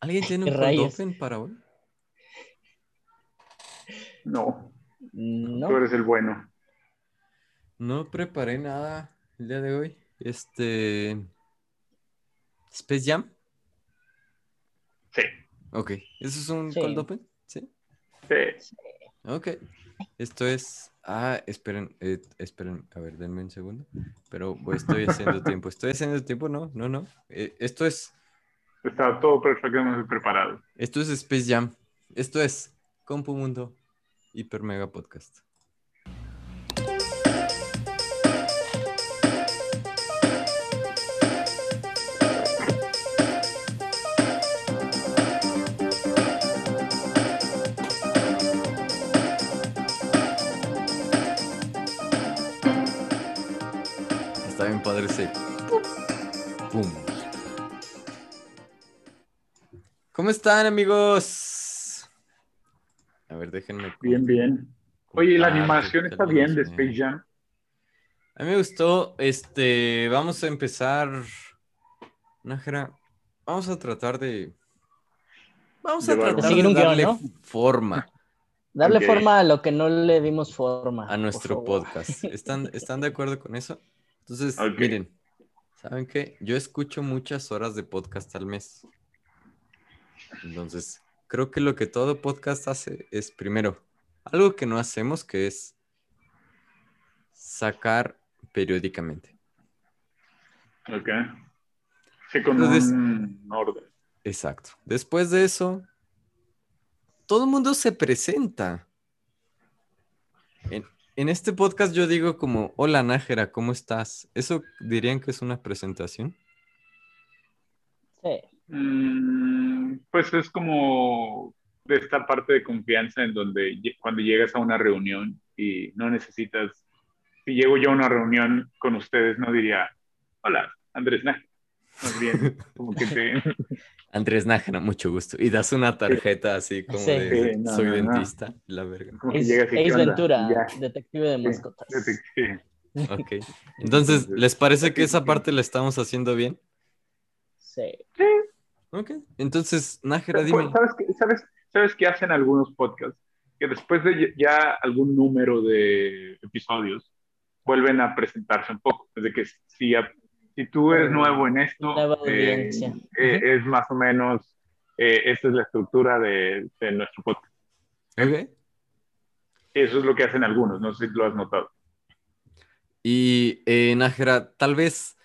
¿Alguien tiene ¿Qué un rayos? cold open para hoy? No, No. tú eres el bueno. No preparé nada el día de hoy. Este. Space Jam. Sí, Ok. ¿Eso es un Sí. cold open? Sí. sí. Ok. Esto es. Ah, esperen, eh, esperen, a ver, denme un segundo. Pero pues, estoy haciendo tiempo. ¿Estoy haciendo tiempo? No, no, no. Eh, esto es. Está todo perfectamente preparado. Esto es Space Jam. Esto es Compu Mundo Hiper Mega Podcast. Está bien padre ese. ¿Cómo están, amigos? A ver, déjenme. Bien, bien. Oye, la animación está bien de. Space Jam. A mí me gustó. Este, vamos a empezar. Nájera, vamos a tratar de. Vamos a De tratar de guion, darle ¿no? forma Darle forma a lo que no le dimos forma. a nuestro podcast. ¿Están, ¿Están de acuerdo con eso? Entonces, miren, ¿saben qué? Yo escucho muchas horas de podcast al mes. Entonces, creo que lo que todo podcast hace es, primero, algo que no hacemos, que es sacar periódicamente. Ok. Sí, con Entonces- un orden. Exacto. Después de eso, todo el mundo se presenta. En, en este podcast yo digo como, hola Nájera, ¿cómo estás? ¿Eso dirían que es una presentación? Sí. Mm, pues es como de esta parte de confianza en donde cuando llegas a una reunión y no necesitas, si llego yo a una reunión con ustedes, no diría, hola, Andrés Nájera. Más bien, como que te... Andrés Nájera, mucho gusto. Y das una tarjeta así como Sí. de, Sí, no, soy no, no. dentista, la verga. como que Ace, llegas y, ¿qué Ace onda? Ventura, Ya, detective de sí, mascotas. sí. Ok. Entonces, ¿les parece que esa parte la estamos haciendo bien? Sí. Ok. Entonces, Nájera, dime. ¿Sabes qué, sabes, ¿Sabes qué hacen algunos podcasts? Que después de ya algún número de episodios, vuelven a presentarse un poco. Es de que si, si tú eres nuevo en esto, Nueva eh, eh, es más o menos, eh, esta es la estructura de, de nuestro podcast. Ok. Eso es lo que hacen algunos, no sé si lo has notado. Y eh, Nájera, tal vez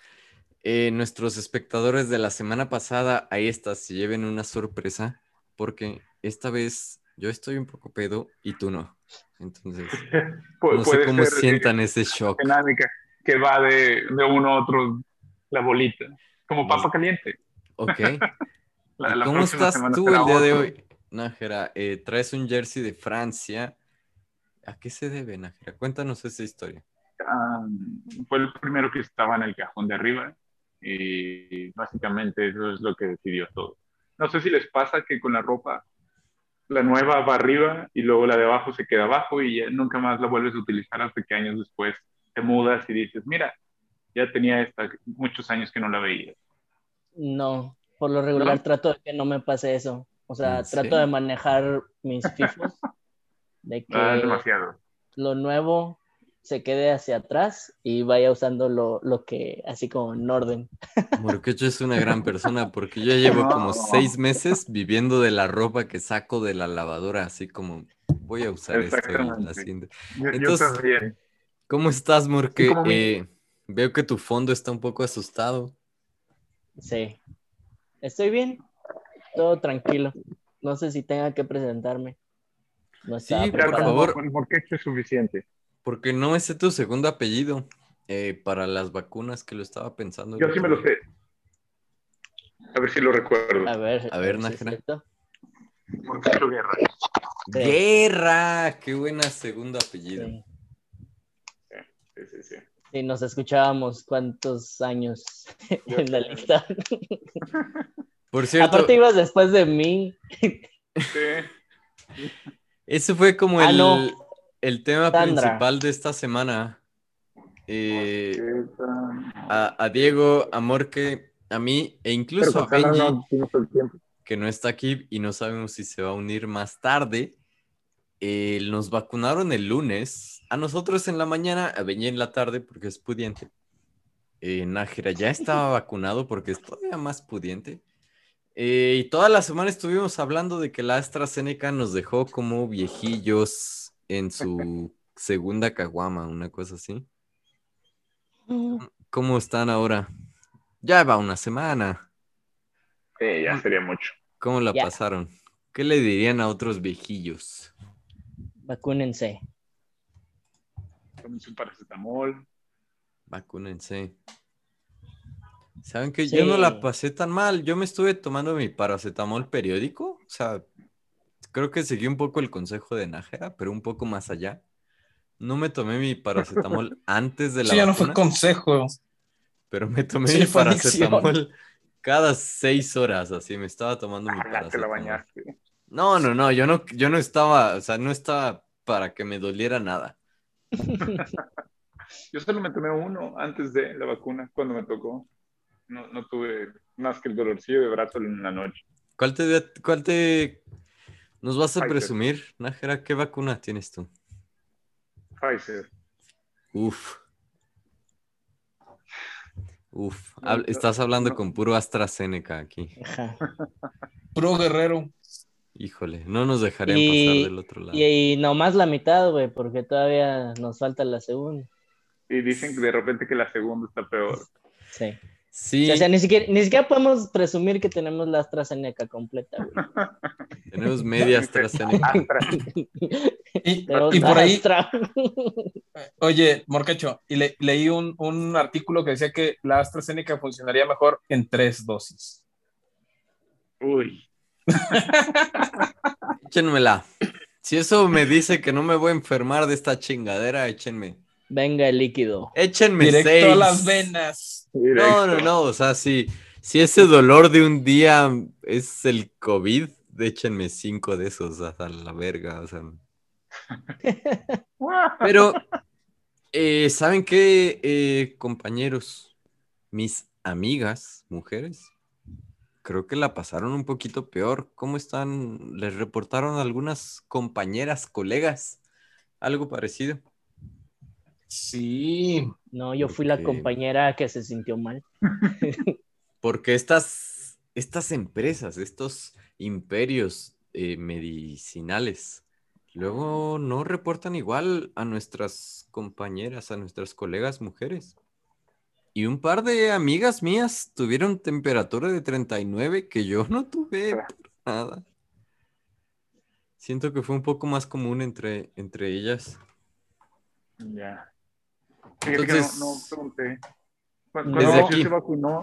eh, nuestros espectadores de la semana pasada, ahí está, se lleven una sorpresa, porque esta vez yo estoy un poco pedo y tú no. Entonces, Pu- no sé cómo eh, sientan ese shock. dinámica que va de, de uno a otro la bolita, como papa caliente. Ok. La- ¿Y la ¿Cómo estás tú el día de hoy? Nájera, eh, traes un jersey de Francia. ¿A qué se debe, Nájera? Cuéntanos esa historia. Ah, fue el primero que estaba en el cajón de arriba y básicamente eso es lo que decidió todo. No sé si les pasa que con la ropa, la nueva va arriba y luego la de abajo se queda abajo y ya nunca más la vuelves a utilizar hasta que años después te mudas y dices, mira, ya tenía esta muchos años que no la veía. No, por lo regular ¿No? trato de que no me pase eso. O sea, ¿En trato serio? de manejar mis fifos, de que Ah, demasiado. lo nuevo se quede hacia atrás y vaya usando lo, lo que, así como en orden. Morquecho es una gran persona porque yo llevo como No. seis meses viviendo de la ropa que saco de la lavadora, así como voy a usar esto la siguiente. Yo, yo Entonces- también. ¿Cómo estás, Morque? Sí, Eh, veo que tu fondo está un poco asustado. Sí. Estoy bien, todo tranquilo. No sé si tenga que presentarme. No Sí, por favor. esto es suficiente. Porque no me sé tu segundo apellido eh, para las vacunas que lo estaba pensando. Yo sí me lo sé. A ver si lo recuerdo. A ver, A ver, Guerra. Sí. Guerra, qué buena segundo apellido. Sí. Sí, sí, sí. Sí, nos escuchábamos cuántos años en la lista. Por cierto, Aparte ibas después de mí. Sí. ese fue como Ah, el, no. El tema Sandra. principal de esta semana. Eh, a, a Diego, a Morque, a mí e incluso a Benji. no que no está aquí y no sabemos si se va a unir más tarde. Eh, nos vacunaron el lunes. A nosotros en la mañana, a Beñé en la tarde porque es pudiente. Eh, Nájera ya estaba vacunado porque es todavía más pudiente. Eh, y toda la semana estuvimos hablando de que la AstraZeneca nos dejó como viejillos en su segunda caguama, una cosa así. ¿Cómo están ahora? Ya va una semana. Sí, ya sería mucho. ¿Cómo la Ya. pasaron? ¿Qué le dirían a otros viejillos? Vacúnense. Tómense un paracetamol. Vacúnense. ¿Saben que yo no la pasé tan mal? Yo me estuve tomando mi paracetamol periódico. O sea, creo que seguí un poco el consejo de Nájera, pero un poco más allá. No me tomé mi paracetamol antes de la Eso ya no fue consejo. pero me tomé Sí, mi adicción. paracetamol cada seis horas, así me estaba tomando mi Ah, la paracetamol. bañaste. No, no, no, yo no, yo no estaba, o sea, no estaba para que me doliera nada. Yo solo me tomé uno antes de la vacuna, cuando me tocó. No, no tuve más que el dolorcillo de brazo en la noche. ¿Cuál te, cuál te nos vas a Pfizer. presumir, Nájera? ¿Qué vacuna tienes tú? Pfizer. Uf. Uf, hab- estás hablando no. con puro AstraZeneca aquí. Ajá. Pro guerrero. Híjole, no nos dejarían Y- pasar del otro lado. Y, y nomás la mitad, güey, porque todavía nos falta la segunda. Y dicen que de repente que la segunda está peor. Sí. Sí, O sea, ni siquiera, ni siquiera podemos presumir que tenemos la AstraZeneca completa, güey. tenemos media AstraZeneca. Astra. Y, por ahí, Astra. oye, Morcacho, y le- leí un, un artículo que decía que la AstraZeneca funcionaría mejor en tres dosis. Uy. Échenmela. Si eso me dice que no me voy a enfermar de esta chingadera, échenme. Venga el líquido. Échenme Directo seis. a las venas. No, directo. no, no. O sea, si, si ese dolor de un día es el COVID, échenme cinco de esos a la verga. O sea. Pero, eh, ¿saben qué, eh, compañeros? Mis amigas, mujeres, creo que la pasaron un poquito peor. ¿Cómo están? ¿Les reportaron algunas compañeras, colegas? Algo parecido. Sí. No, yo fui la compañera que se sintió mal. Porque estas, estas empresas, estos imperios eh, medicinales, luego no reportan igual a nuestras compañeras, a nuestras colegas mujeres. Y un par de amigas mías tuvieron temperatura de 39 que yo no tuve por nada. Siento que fue un poco más común entre, entre ellas. Ya. Entonces- que no, no pregunté. Desde Cuando aquí. se vacunó,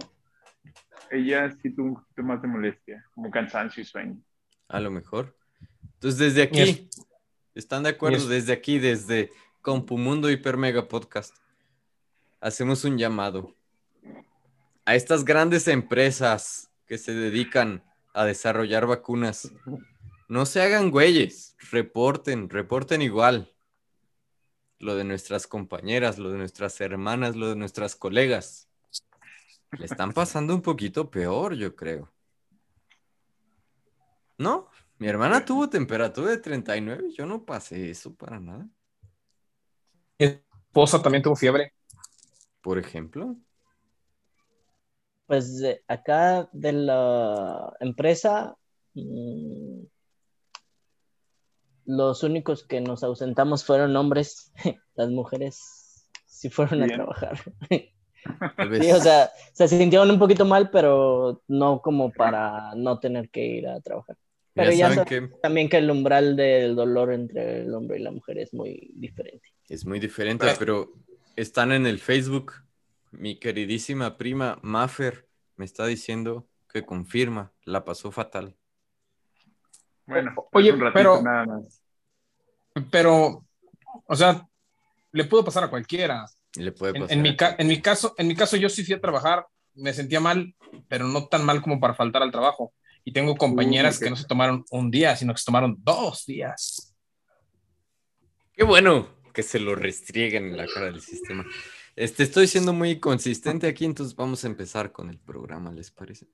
ella sí tuvo un poquito más de molestia, como cansancio y sueño. A lo mejor. Entonces, desde aquí, ¿están de acuerdo? es- Desde aquí, desde Compumundo Hiper Mega Podcast, hacemos un llamado a estas grandes empresas que se dedican a desarrollar vacunas. No se hagan güeyes, reporten, reporten igual. Lo de nuestras compañeras, lo de nuestras hermanas, lo de nuestras colegas. Le están pasando un poquito peor, yo creo. ¿No? Mi hermana tuvo temperatura de 39, yo no pasé eso para nada. Mi esposa también tuvo fiebre. Por ejemplo. Pues acá de la empresa, mm, los únicos que nos ausentamos fueron hombres. Las mujeres sí fueron a trabajar. Tal vez. Sí, o sea, se sintieron un poquito mal, pero no como para no tener que ir a trabajar. Ya Pero ya saben saben que también que el umbral del dolor entre el hombre y la mujer es muy diferente. es muy diferente, pero están en el Facebook. Mi queridísima prima Maffer me está diciendo que confirma, la pasó fatal. Bueno, Oye, es un ratito pero- nada más. Pero, o sea, le pudo pasar a cualquiera. Y le puede En, pasar. en mi, en, mi caso, en mi caso, yo sí fui a trabajar, me sentía mal, pero no tan mal como para faltar al trabajo. Y tengo compañeras Uh, que no se tomaron un día, sino que se tomaron dos días. Qué bueno que se lo restrieguen en la cara del sistema. Este, estoy siendo muy consistente aquí, entonces vamos a empezar con el programa, ¿les parece?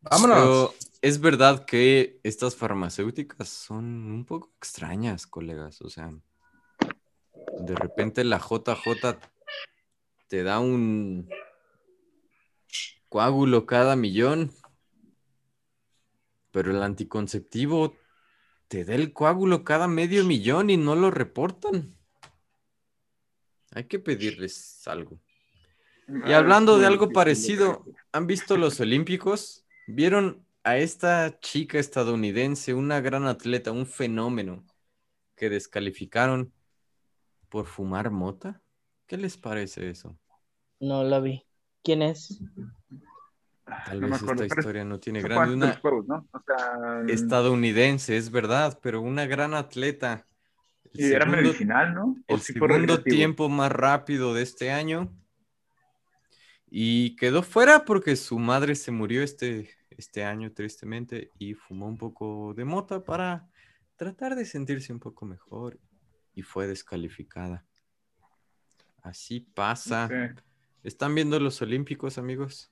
Vámonos. Pero es verdad que estas farmacéuticas son un poco extrañas, colegas. O sea, de repente la JJ te da un coágulo cada millón, pero el anticonceptivo te da el coágulo cada medio millón y no lo reportan. Hay que pedirles algo. Y hablando de algo parecido, ¿han visto los Olímpicos? ¿Vieron a esta chica estadounidense, una gran atleta, un fenómeno, que descalificaron por fumar mota? ¿Qué les parece eso? No la vi. ¿Quién es? Tal No vez acuerdo, esta historia no tiene grande. Una ¿no? O sea, estadounidense, es verdad, pero una gran atleta. El y era segundo- medicinal, ¿no? ¿O el segundo tiempo más rápido de este año. Y quedó fuera porque su madre se murió este, este año, tristemente, y fumó un poco de mota para tratar de sentirse un poco mejor. Y fue descalificada. Así pasa. ¿Están viendo los Olímpicos, amigos?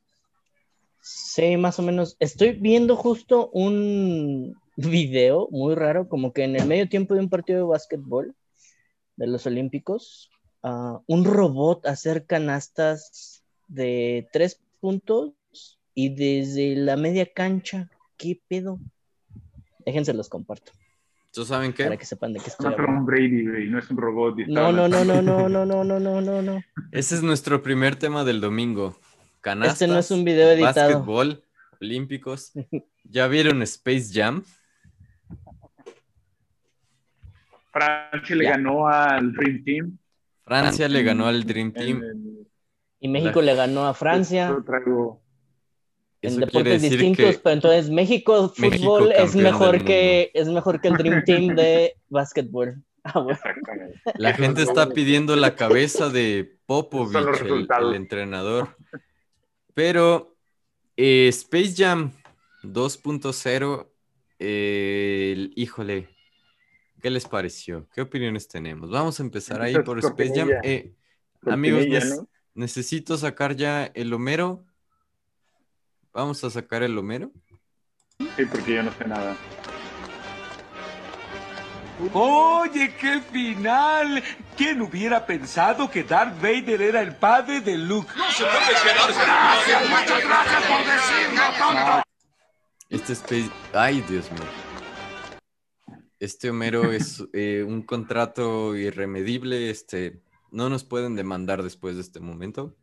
Sí, más o menos. Estoy viendo justo un video muy raro, como que en el medio tiempo de un partido de básquetbol de los Olímpicos, ah, un robot hacer canastas de tres puntos y desde la media cancha. ¿Qué pedo? Déjense los comparto ¿Tú saben qué? para que sepan de qué estoy No es hablando. Tom Brady, güey, no es un robot. No, no, no, no, no, no, no, no, no, no, no. Ese es nuestro primer tema del domingo. Canastas, Este no es un video editado. básquetbol, olímpicos. ¿Ya vieron Space Jam? Francia le Ya. ganó al Dream Team. Francia le ganó al Dream Team. Y México La- le ganó a Francia. Yo traigo- en deportes distintos, que pero entonces México México fútbol es mejor que es mejor que el Dream Team de básquetbol. Ah, bueno. La gente está pidiendo la cabeza de Popovich, el, el entrenador. Pero eh, Space Jam 2.0, eh, el- híjole, ¿qué les pareció? ¿Qué opiniones tenemos? Vamos a empezar ahí Empiezas por Space Jam. Eh, amigos, necesito sacar ya el Homero. Vamos a sacar el Homero. Sí, porque yo no sé nada. Oye, qué final. ¿Quién hubiera pensado que Darth Vader era el padre de Luke? No se puede Este Space... Ay, Dios mío. Este Homero es eh, un contrato irremedible. Este, no nos pueden demandar después de este momento.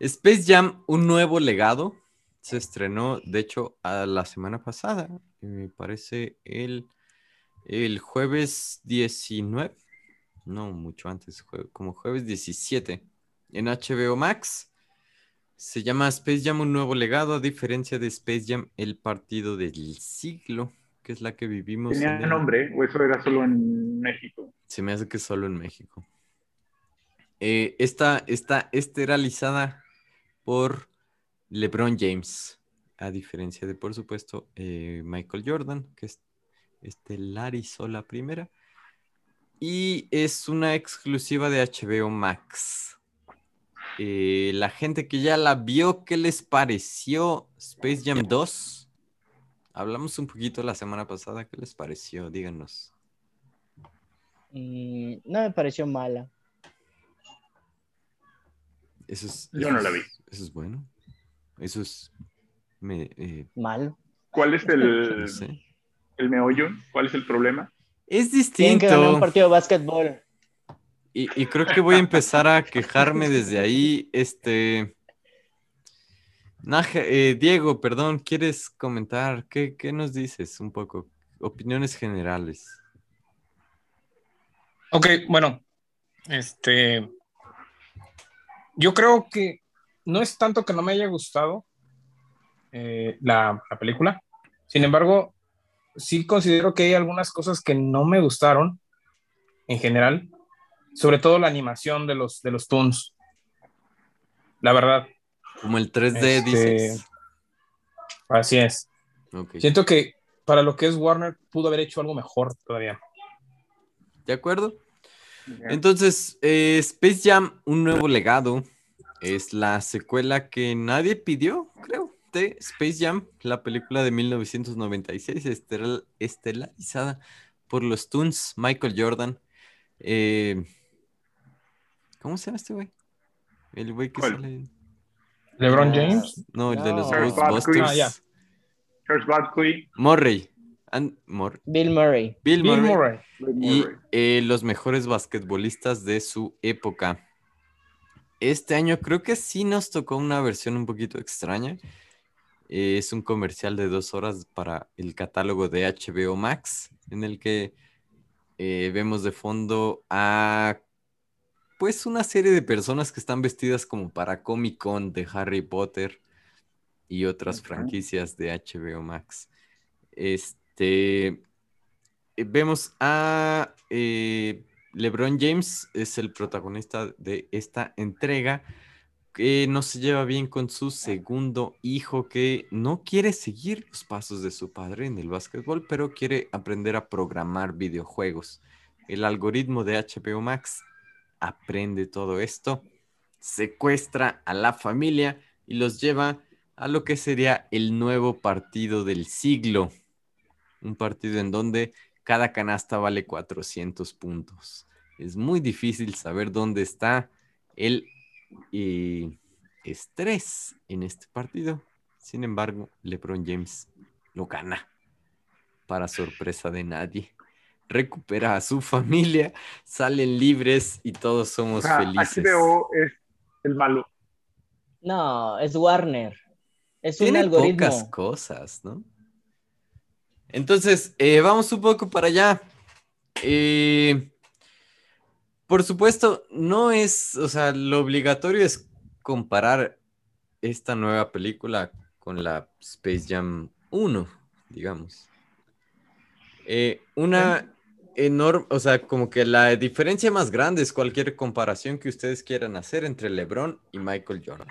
Space Jam, un nuevo legado, se estrenó, de hecho, a la semana pasada. Me parece el, el jueves 19. No, mucho antes, jue- como jueves 17. En HBO Max. Se llama Space Jam un nuevo legado, a diferencia de Space Jam el partido del siglo, que es la que vivimos. ¿Tenía en el- nombre o eso era solo en México? Se me hace que solo en México. Eh, esta está esterilizada por LeBron James, a diferencia de, por supuesto, eh, Michael Jordan, que es estelarizó la primera. Y es una exclusiva de HBO Max. Eh, la gente que ya la vio, ¿qué les pareció Space Jam 2? Hablamos un poquito la semana pasada, ¿qué les pareció? Díganos. Mm, no me pareció mala. Eso es, Yo eso no la es- vi. Eso es bueno. Eso es. Me, eh, Malo. ¿Cuál es no el, sé. el meollo? ¿Cuál es el problema? Es Tienen que ganar un distinto. partido de básquetbol. Y, y creo que voy a empezar a quejarme desde ahí. Este. Naja- eh, Diego, perdón, ¿quieres comentar? ¿Qué, qué nos dices un poco? Opiniones generales. Ok, bueno, este, yo creo que no es tanto que no me haya gustado eh, la, la película, sin embargo, sí considero que hay algunas cosas que no me gustaron en general, sobre todo la animación de los, de los Toons, la verdad, Como el 3D, Este, dices. así es. Siento que para lo que es Warner pudo haber hecho algo mejor todavía. ¿De acuerdo? Entonces, eh, Space Jam, un nuevo legado, es la secuela que nadie pidió, creo, este, Space Jam, la película de 1996, estel- estelarizada por los Toons, Michael Jordan. eh, ¿Cómo se llama este güey? El güey que ¿Cuál? sale. LeBron Ah, James. No, el de los No. Ghostbusters. Ah, Murray. And- Mor- Bill Murray. Bill, Bill Murray. Murray. y eh, los mejores basquetbolistas de su época. Este año creo que sí nos tocó una versión un poquito extraña. Eh, es un comercial de dos horas para el catálogo de HBO Max, en el que eh, vemos de fondo a pues una serie de personas que están vestidas como para Comic Con de Harry Potter y otras franquicias de HBO Max. Este eh, vemos a eh, LeBron James, es el protagonista de esta entrega, que no se lleva bien con su segundo hijo, que no quiere seguir los pasos de su padre en el básquetbol, pero quiere aprender a programar videojuegos. El algoritmo de HBO Max aprende todo esto, secuestra a la familia y los lleva a lo que sería el nuevo partido del siglo. Un partido en donde cada canasta vale 400 puntos. Es muy difícil saber dónde está el eh, estrés en este partido. Sin embargo, LeBron James lo gana para sorpresa de nadie. Recupera a su familia, salen libres y todos o somos sea, felices. HBO es el malo. No, es Warner. Es un algoritmo. pocas cosas, ¿no? Entonces, eh, vamos un poco para allá. Eh, por supuesto, no es, o sea, lo obligatorio es comparar esta nueva película con la Space Jam 1, digamos. Eh, una enorme, o sea, como que la diferencia más grande es cualquier comparación que ustedes quieran hacer entre LeBron y Michael Jordan.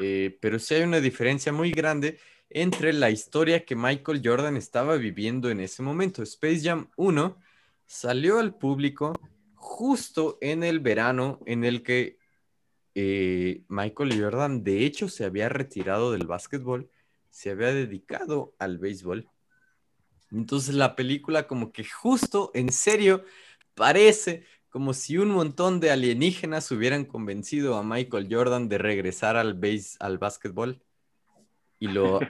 Eh, pero sí hay una diferencia muy grande entre la historia que Michael Jordan estaba viviendo en ese momento. Space Jam 1 salió al público justo en el verano en el que eh, Michael Jordan de hecho se había retirado del básquetbol, se había dedicado al béisbol. Entonces la película como que justo en serio parece como si un montón de alienígenas hubieran convencido a Michael Jordan de regresar al base, al básquetbol y lo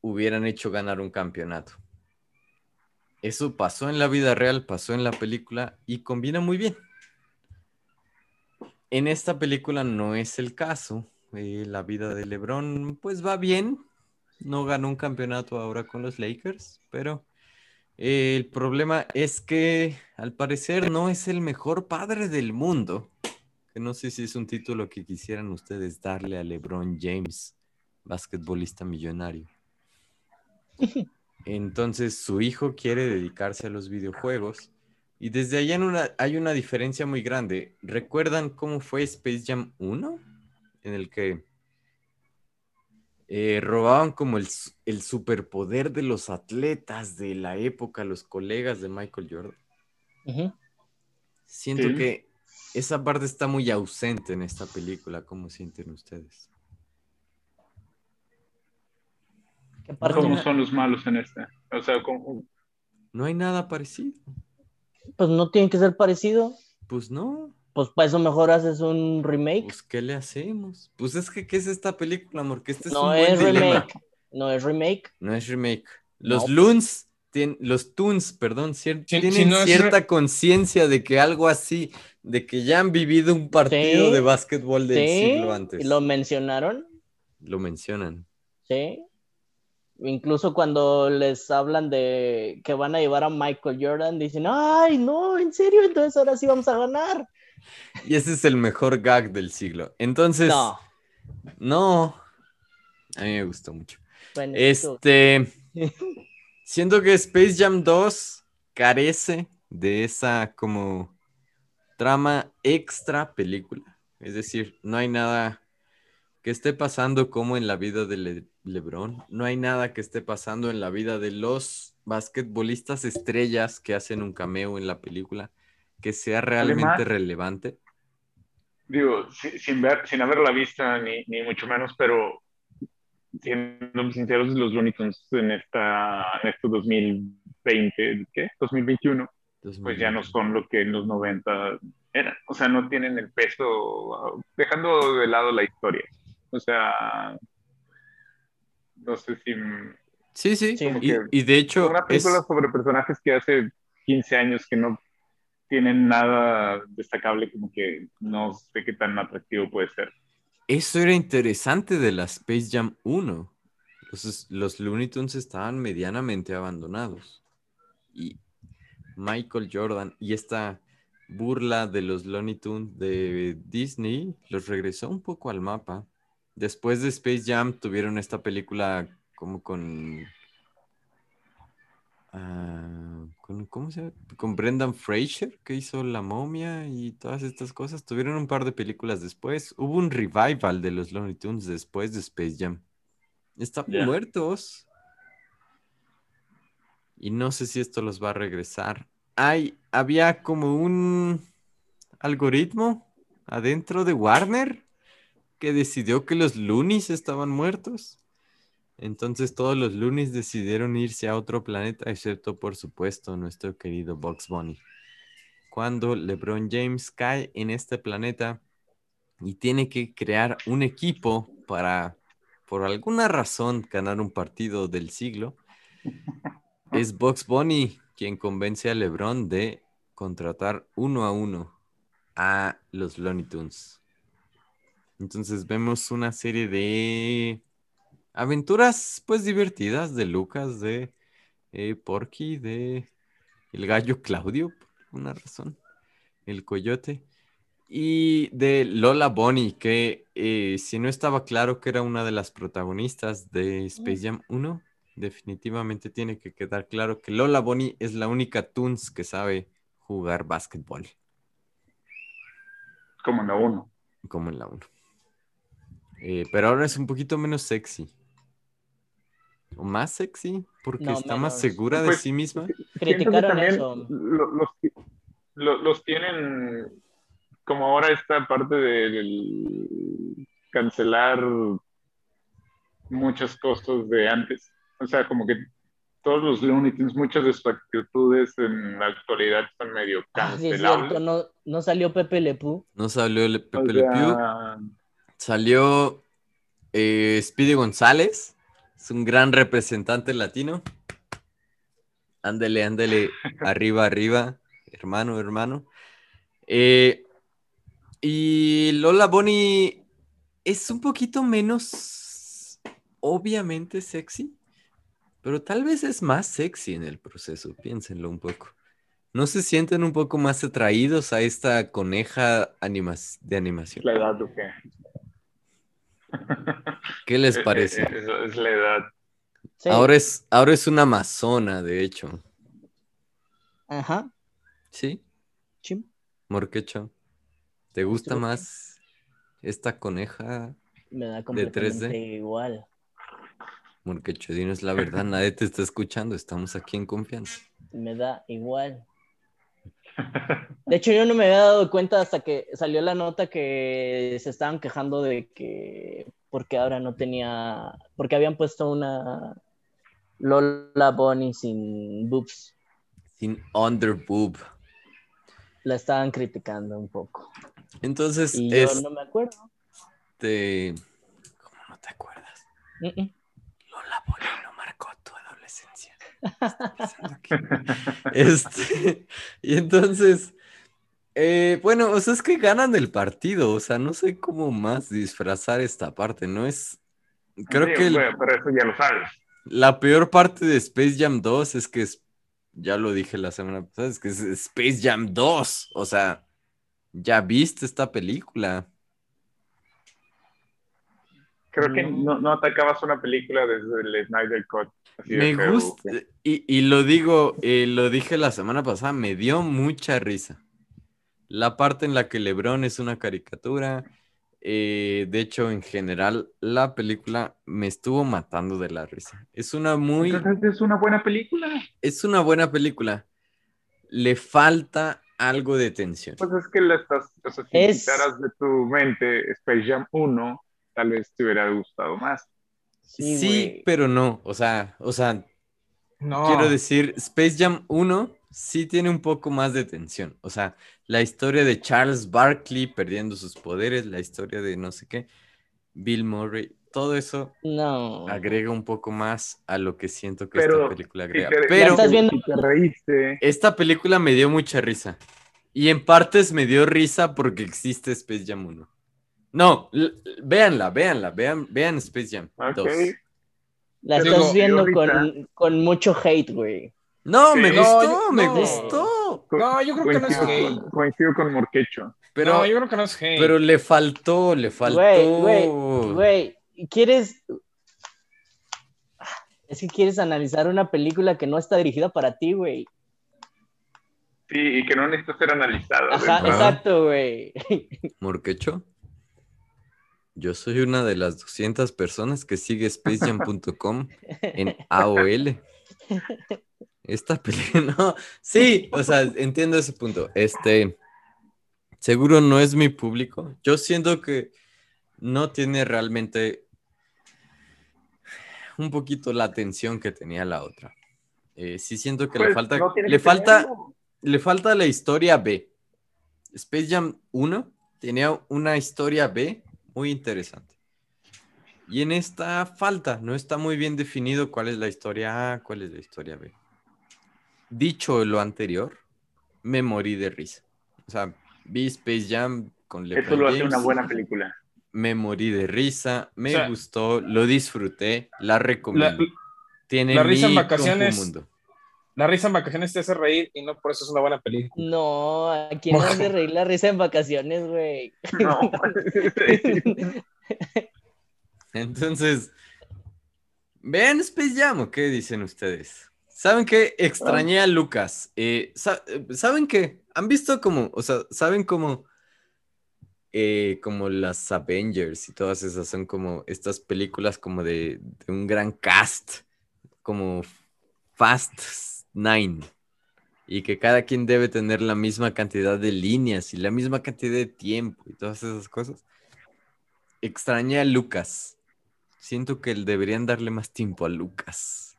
hubieran hecho ganar un campeonato. Eso pasó en la vida real, pasó en la película y combina muy bien. En esta película no es el caso. Eh, la vida de LeBron pues va bien. No ganó un campeonato ahora con los Lakers, pero eh, el problema es que al parecer no es el mejor padre del mundo. Que no sé si es un título que quisieran ustedes darle a LeBron James, basquetbolista millonario. Entonces su hijo quiere dedicarse a los videojuegos y desde allá en una, hay una diferencia muy grande. ¿Recuerdan cómo fue Space Jam 1? En el que eh, robaban como el, el superpoder de los atletas de la época, los colegas de Michael Jordan. Siento Sí. que esa parte está muy ausente en esta película. ¿Cómo sienten ustedes? ¿Qué parte? ¿Cómo son los malos en esta? O sea, ¿cómo- No hay nada parecido. Pues no tiene que ser parecido. Pues no. Pues para eso mejor haces un remake. Pues, ¿qué le hacemos? Pues es que, ¿qué es esta película, amor? Que este es no un buen es dilema. remake. No es remake. No es remake. Los No. Loons, tien- los Toons, perdón, cier- Si- si tienen no cierta re- conciencia de que algo así, de que ya han vivido un partido Sí, de básquetbol del Sí. siglo antes. Y lo mencionaron. Lo mencionan. Sí. Incluso cuando les hablan de que van a llevar a Michael Jordan, dicen, ay, no, en serio, entonces ahora sí vamos a ganar. Y ese es el mejor gag del siglo. Entonces, No. no. A mí me gustó mucho. Bueno, Este, siento que Space Jam 2 carece de esa como trama extra película. Es decir, no hay nada que esté pasando como en la vida de Le- LeBron. No hay nada que esté pasando en la vida de los basquetbolistas estrellas que hacen un cameo en la película que sea realmente Además- relevante. digo, si- sin, ver, sin haberla vista, ni, ni mucho menos, pero siendo sinceros, los Looney Tunes en, esta, en este 2020, ¿qué? 2021, pues ya no son lo que en los 90 eran. O sea, no tienen el peso, dejando de lado la historia. O sea, no sé si... Sí, sí, y, de hecho... Una película sobre personajes que hace 15 años que no tienen nada destacable, como que no sé qué tan atractivo puede ser. Eso era interesante de la Space Jam 1. Los, los Looney Tunes estaban medianamente abandonados. Y Michael Jordan y esta burla de los Looney Tunes de Disney los regresó un poco al mapa. Después de Space Jam tuvieron esta película como con Ah, con, ¿cómo se Con Brendan Fraser, que hizo La momia y todas estas cosas. Tuvieron un par de películas después. Hubo un revival de los Looney Tunes después de Space Jam. Están muertos. Y no sé si esto los va a regresar. Hay, había como un algoritmo adentro de Warner que decidió que los Loonies estaban muertos. Entonces todos los lunes decidieron irse a otro planeta, excepto por supuesto nuestro querido Box Bunny. Cuando LeBron James cae en este planeta y tiene que crear un equipo para, por alguna razón, ganar un partido del siglo, es Box Bunny quien convence a LeBron de contratar uno a uno a los Looney Tunes. Entonces vemos una serie de aventuras pues divertidas de Lucas, de eh, Porky, de el gallo Claudio, por una razón, el coyote, y de Lola Bonnie, que eh, si no estaba claro que era una de las protagonistas de Space Jam 1, definitivamente tiene que quedar claro que Lola Bonnie es la única Toons que sabe jugar básquetbol. Como en la 1. Como en la 1. Eh, pero ahora es un poquito menos sexy o más sexy porque está más segura de pues, sí misma. Criticaron eso. Los, tienen como ahora esta parte del cancelar muchas cosas de antes. O sea, como que todos los Looney Tunes, muchas de sus actitudes en la actualidad están medio ah, cancelables. no, no, salió Pepe Le Pew. No salió Pepe Le Pew. Salió eh, Speedy González. Es un gran representante latino. Ándele, ándele, arriba, arriba, hermano, hermano. Eh, y Lola Bonnie es un poquito menos, obviamente, sexy, pero tal vez es más sexy en el proceso, piénsenlo un poco. ¿No se sienten un poco más atraídos a esta coneja de animación? La edad, ¿o qué? ¿Qué les parece? es la edad. Ahora, es, ahora es una amazona, de hecho. Ajá. ¿Sí? Sí. Morquecho, ¿te gusta más esta coneja Me da de 3D? igual. Morquecho, dinos la verdad, nadie te está escuchando, estamos aquí en confianza. Me da igual. De hecho, yo no me había dado cuenta hasta que salió la nota que se estaban quejando de que porque ahora no tenía, porque habían puesto una Lola Bonnie sin boobs. Sin under boob. La estaban criticando un poco. Entonces, y yo no me acuerdo. Este, ¿Cómo no te acuerdas? Lola Bonnie no marcó tu adolescencia. este, y entonces, eh, bueno, o sea, es que ganan el partido, o sea, no sé cómo más disfrazar esta parte, ¿no? Es, creo que... pero eso ya lo sabes. La peor parte de Space Jam 2 es que es, ya lo dije la semana pasada, es que es Space Jam 2, o sea, ya viste esta película. Creo que no, atacabas una película desde el Snyder Cut. Me gusta, y, y, lo digo, eh, lo dije la semana pasada, me dio mucha risa. La parte en la que Lebron es una caricatura, eh, de hecho, en general, la película me estuvo matando de la risa. Es una muy... es una buena película. Es una buena película. Le falta algo de tensión. Pues es que la estás, o sea, si quitaras de tu mente Space Jam 1, tal vez te hubiera gustado más. Sí, pero no. O sea, o sea, No. quiero decir, Space Jam 1 sí tiene un poco más de tensión. O sea, la historia de Charles Barkley perdiendo sus poderes, la historia de no sé qué, Bill Murray, todo eso No. agrega un poco más a lo que siento que Pero esta película si agrega. te- Pero estás viendo- si te reíste. esta película me dio mucha risa. Y en partes me dio risa porque existe Space Jam 1. No, véanla, véanla, vean, vean Space Jam 2. Ok. La estás viendo con, con mucho hate, güey. No, me gustó, No, me no. gustó. No, yo creo que no es hate. con- Coincido con Morquecho. Pero, no, yo creo que no es hate. pero le faltó, le faltó. Güey, güey, güey. ¿Quieres. Es que quieres analizar una película que no está dirigida para ti, güey. Sí, y que no necesita ser analizada. Ajá, ¿verdad? exacto, güey. Morquecho, yo soy una de las 200 personas que sigue spacejam.com en AOL. Esta película, no, sí, o sea, entiendo ese punto. Este, seguro no es mi público. Yo siento que no tiene realmente un poquito la atención que tenía la otra. Eh, sí siento que le Pues, falta, no le falta, tenerlo. le falta la historia B. Space Jam 1 tenía una historia B muy interesante. Y en esta falta, no está muy bien definido cuál es la historia A, cuál es la historia B. Dicho lo anterior, me morí de risa. O sea, vi Space Jam con LeBron lo hace James, una buena película. me morí de risa, me O sea, gustó, lo disfruté, la La, recomiendo. Tiene la risa en mi vacaciones- Mundo. La risa en vacaciones te hace reír y no por eso es una buena película. No, ¿a quién le hace reír la risa en vacaciones, güey? No. Entonces, vean Space Jam, ¿o qué dicen ustedes? ¿Saben qué? Extrañé a Lucas. Eh, sa- ¿Saben qué? ¿Han visto como, o sea, saben como, eh, como las Avengers y todas esas son como estas películas como de, de un gran cast, como Fast Nine, y que cada quien debe tener la misma cantidad de líneas y la misma cantidad de tiempo y todas esas cosas? Extrañé a Lucas. Siento que deberían darle más tiempo a Lucas.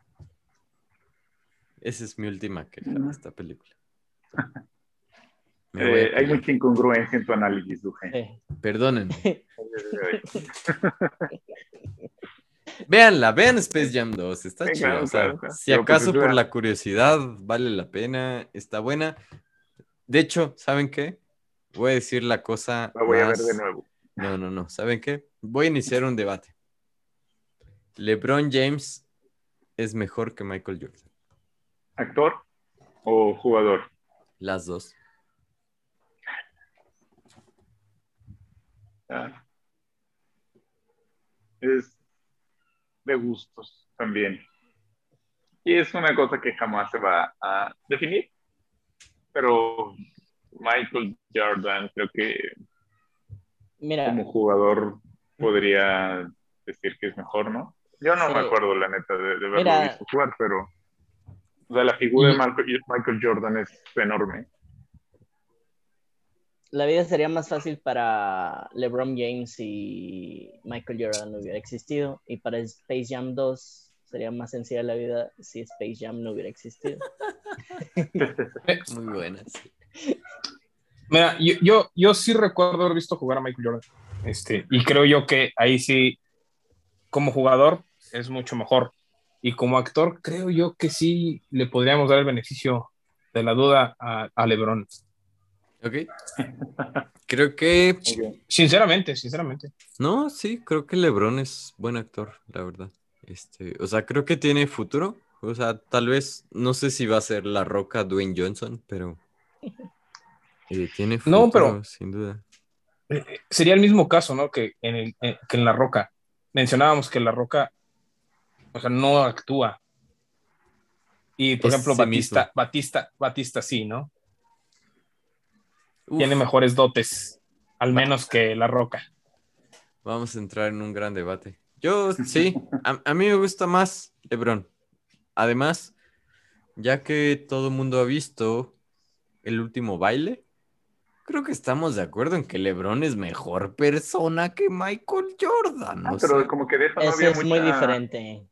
Esa es mi última queja de esta película. Eh, hay mucha incongruencia en tu análisis, Duje. Eh, Perdónenme. Véanla, vean Space Jam 2, está chido. claro, o sea, claro, claro. Si pues, acaso por la curiosidad vale la pena, está buena. De hecho, ¿saben qué? Voy a decir la cosa. La voy a ver más- de nuevo. No, no, no. ¿Saben qué? Voy a iniciar un debate. LeBron James es mejor que Michael Jordan. ¿Actor o jugador? Las dos. Ah. Es de gustos también. Y es una cosa que jamás se va a definir. Pero Michael Jordan creo que Mira, como jugador podría decir que es mejor, ¿no? Yo no Sí. me acuerdo, la neta, de, de verlo Mira. visto jugar, pero o sea, la figura de Michael Jordan es enorme. La vida sería más fácil para LeBron James si Michael Jordan no hubiera existido. Y para Space Jam 2 sería más sencilla la vida si Space Jam no hubiera existido. Muy buenas. Mira, yo, yo, yo sí recuerdo haber visto jugar a Michael Jordan. Este, y creo yo que ahí sí, como jugador, es mucho mejor. Y como actor, creo yo que sí le podríamos dar el beneficio de la duda a, a LeBron. Ok. Creo que. Sinceramente, sinceramente. No, sí, creo que LeBron es buen actor, la verdad. Este, o sea, creo que tiene futuro. O sea, tal vez, no sé si va a ser La Roca Dwayne Johnson, pero. eh, tiene futuro, No, pero- sin duda. Eh, eh, Sería el mismo caso, ¿no? Que en, el, que en La Roca. Mencionábamos que La Roca, o sea, no actúa. Y, por Es ejemplo, sí Batista, mismo. Batista, Batista sí, ¿no? Uf, Tiene mejores dotes, al menos que La Roca. Vamos a entrar en un gran debate. Yo sí, a, a mí me gusta más LeBron. Además, ya que todo el mundo ha visto el último baile, creo que estamos de acuerdo en que LeBron es mejor persona que Michael Jordan. Ah, pero sea, como que de eso no Eso había es muy diferente.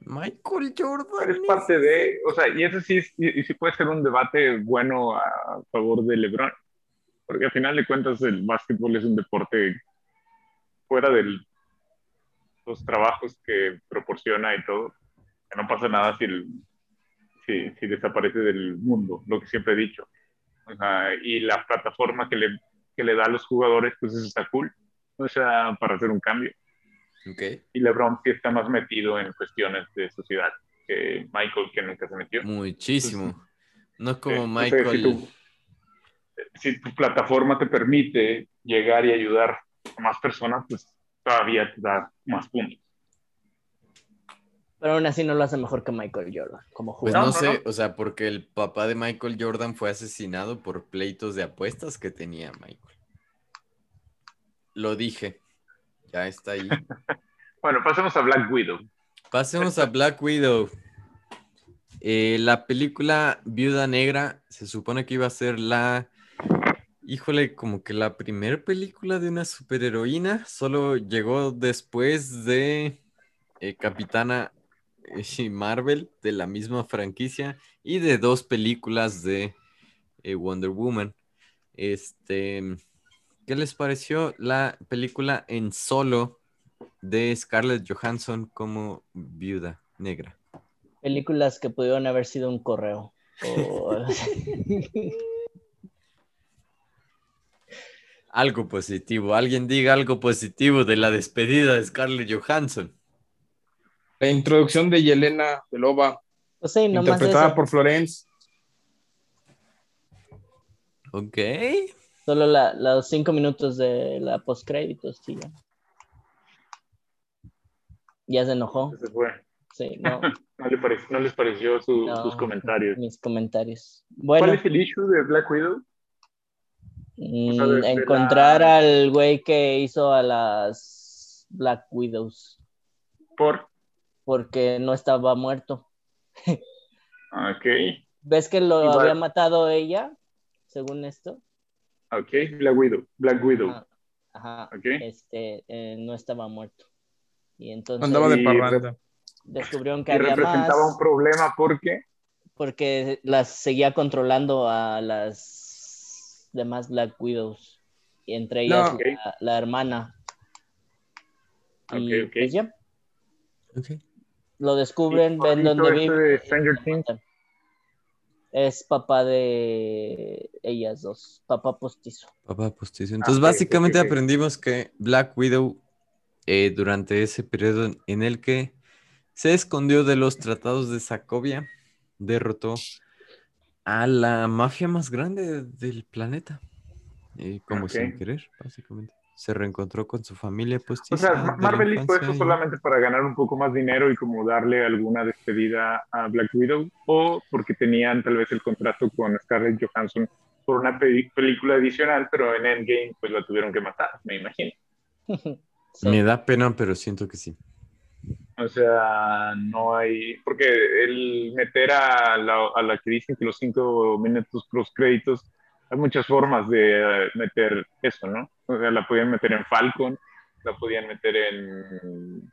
Michael Jordan. Pero es parte de, o sea, y eso sí, y sí puede ser un debate bueno a favor de LeBron, porque al final de cuentas el básquetbol es un deporte fuera de los trabajos que proporciona y todo, que no pasa nada si, el- si, si desaparece del mundo, lo que siempre he dicho. O sea, y la plataforma que le, que le da a los jugadores, pues eso está cool, o sea, para hacer un cambio Ok. y LeBron sí está más metido en cuestiones de sociedad que Michael, que nunca se metió. Muchísimo. No es como Entonces, Si Michael. tu, si tu plataforma te permite llegar y ayudar a más personas, pues todavía te da más puntos. Pero aún así no lo hace mejor que Michael Jordan como Pues jugador. No, no, sé, o sea, porque el papá de Michael Jordan fue asesinado por pleitos de apuestas que tenía Michael. Lo dije. Ya está ahí. Bueno, pasemos a Black Widow. Pasemos a Black Widow. Eh, la película Viuda Negra se supone que iba a ser la, híjole, como que la primera película de una superheroína. Solo llegó después de eh, Capitana eh, Marvel, de la misma franquicia, y de dos películas de eh, Wonder Woman. Este, ¿qué les pareció la película en solo de Scarlett Johansson como Viuda Negra? Películas que pudieron haber sido un correo. O- Algo positivo. Alguien diga algo positivo de la despedida de Scarlett Johansson. La introducción de Yelena Belova, Pues sí, interpretada por Florence. Ok. Solo la- los cinco minutos de la postcréditos, sí, ya. Ya se enojó. Se fue. Sí, no, ¿No, le pareció- no les pareció su- No. sus comentarios? mis comentarios. ¿Cuál es el issue de Black Widow? Mm, sea, encontrar la- al güey que hizo a las Black Widows, Por. porque no estaba muerto. Ok, ¿Ves que lo Igual. había matado ella, según esto? ok, Black Widow. Black Widow. Ah, Ajá, Ok. este, eh, no estaba muerto. Y entonces Andaba de parranda. descubrieron que Y había representaba más. un problema porque. porque las seguía controlando a las demás Black Widows, y entre ellas No. Ok. la, la hermana. Y Ok, ok. pues lo descubren, ¿Y ven dónde vive. y. Es papá de ellas dos, papá postizo. Papá postizo. Entonces, ok, básicamente aprendimos que Black Widow, eh, durante ese periodo en- en el que se escondió de los tratados de Sacovia, derrotó a la mafia más grande del planeta. Y como Ok. sin querer, básicamente. Se reencontró con su familia O postiza. sea, Ma- la Marvel hizo eso y- solamente para ganar un poco más dinero y como darle alguna despedida a Black Widow o porque tenían tal vez el contrato con Scarlett Johansson por una pe- película adicional, pero en Endgame pues la tuvieron que matar, me imagino. Sí. Me da pena, pero siento que sí. O sea, no hay, porque el meter a la, a la que dicen que los cinco minutos los créditos, hay muchas formas de eh, meter eso, ¿no? O sea, la podían meter en Falcon, la podían meter en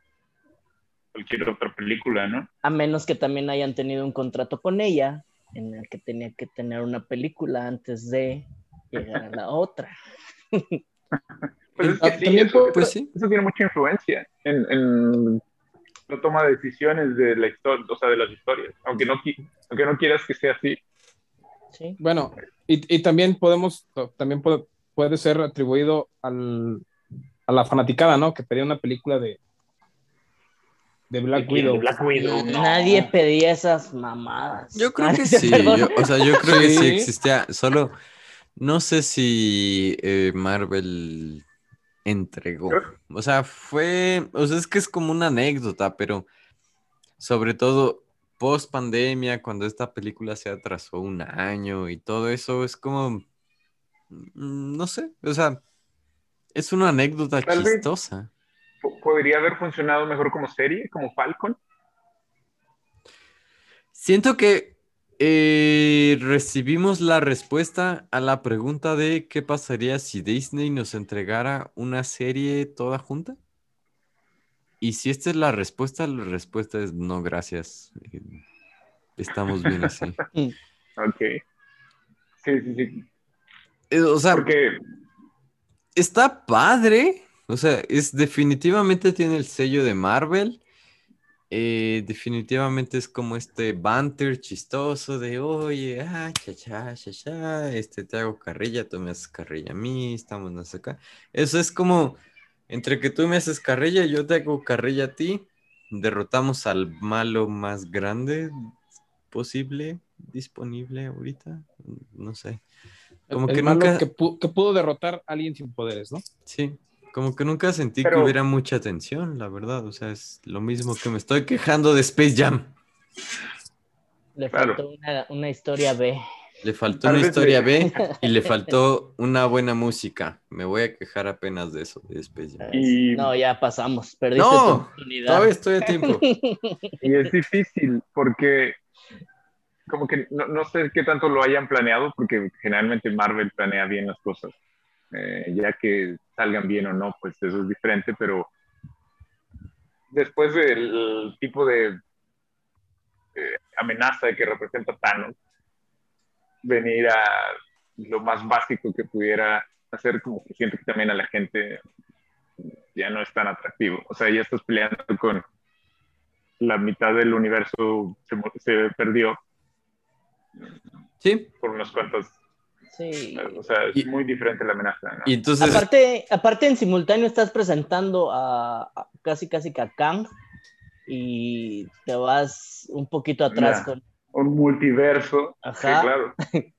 cualquier otra película, ¿no? A menos que también hayan tenido un contrato con ella, en el que tenía que tener una película antes de llegar a la otra. Pues es Ah, que sí, eso, Pues eso- sí. eso tiene mucha influencia en, en la toma de decisiones de la historia, o sea, de las historias, aunque no, aunque no quieras que sea así. Sí. Bueno, y, y también podemos, también puede, puede ser atribuido al, a la fanaticada, ¿no? Que pedía una película de, de Black. Widow. De Black Widow, no. Nadie pedía esas mamadas. Yo creo que sí. Yo- o sea, yo creo que sí Sí. existía. Solo no sé si eh, Marvel entregó. O sea, fue. O sea, es que es como una anécdota, pero sobre todo post pandemia, cuando esta película se atrasó un año y todo eso, es como. mm, No sé. O sea, es una anécdota Tal chistosa. Po- Podría haber funcionado mejor como serie, como Falcon. Siento que eh, recibimos la respuesta a la pregunta de qué pasaría si Disney nos entregara una serie toda junta. Y si esta es la respuesta, la respuesta es no, gracias. Eh, Estamos bien así. Ok. Sí, sí, sí. Eh, O sea, Porque, está padre. O sea, es definitivamente tiene el sello de Marvel. Eh, definitivamente es como este banter chistoso de, oye, ah, cha, cha, cha, cha, este, te hago carrilla, tú me haces carrilla a mí, estamos acá. Eso es como, entre que tú me haces carrilla yo te hago carrilla a ti, derrotamos al malo más grande posible, disponible ahorita, no sé. Como el que malo nunca... que, que pudo derrotar a alguien sin poderes, ¿no? Sí, como que nunca sentí que hubiera mucha tensión, la verdad. O sea, es lo mismo que me estoy quejando de Space Jam. Le Claro. faltó una, una historia B. Le faltó Tal una historia B y le faltó una buena música. Me voy a quejar apenas de eso, de Space Jam. Y- No, ya pasamos. Perdiste No, tu oportunidad. Todavía estoy a tiempo. y es difícil porque como que no, no sé qué tanto lo hayan planeado, porque generalmente Marvel planea bien las cosas. Eh, ya que salgan bien o no, pues eso es diferente, pero después del tipo de eh, amenaza que representa Thanos, venir a lo más básico que pudiera hacer, como que siento que también a la gente ya no es tan atractivo. O sea, ya estás peleando con la mitad del universo se, se perdió Sí, por unos cuantos. Sí. O sea, es Y- muy diferente la amenaza. ¿no? y entonces, Aparte, aparte en simultáneo estás presentando a, a- casi casi que a Kang y te vas un poquito atrás con Un multiverso. Ajá. Sí, claro.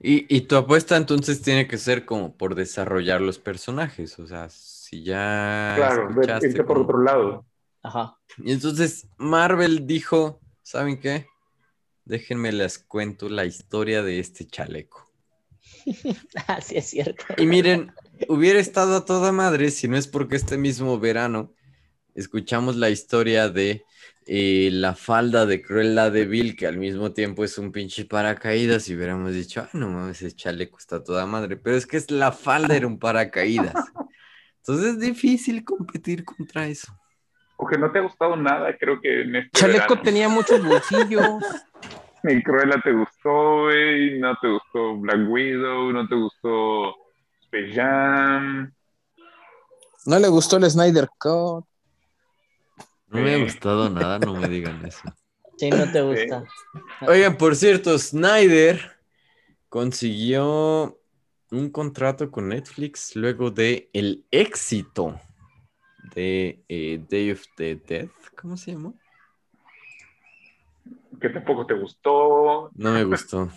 y, y tu apuesta entonces tiene que ser como por desarrollar los personajes. O sea, si ya claro, irte por como- otro lado. ajá. Y entonces Marvel dijo, ¿saben qué? Déjenme les cuento la historia de este chaleco. Ah, sí es cierto. Y miren, hubiera estado a toda madre si no es porque este mismo verano escuchamos la historia de eh, la falda de Cruella de Vil, que al mismo tiempo es un pinche paracaídas, y hubiéramos dicho, ah, no mames, ese chaleco está a toda madre, pero es que es la falda era un paracaídas. Entonces es difícil competir contra eso. O que no te ha gustado nada, creo que en este Chaleco verano. tenía muchos bolsillos. Ni Cruella te gustó, güey. No te gustó Black Widow. No te gustó Space Jam. No le gustó el Snyder Cut. No me ha gustado nada, no me digan eso. Sí, no te gusta. Oigan, por cierto, Snyder consiguió un contrato con Netflix luego de el éxito de eh, Day of the Dead. ¿Cómo se llamó? Que tampoco te gustó. No me gustó.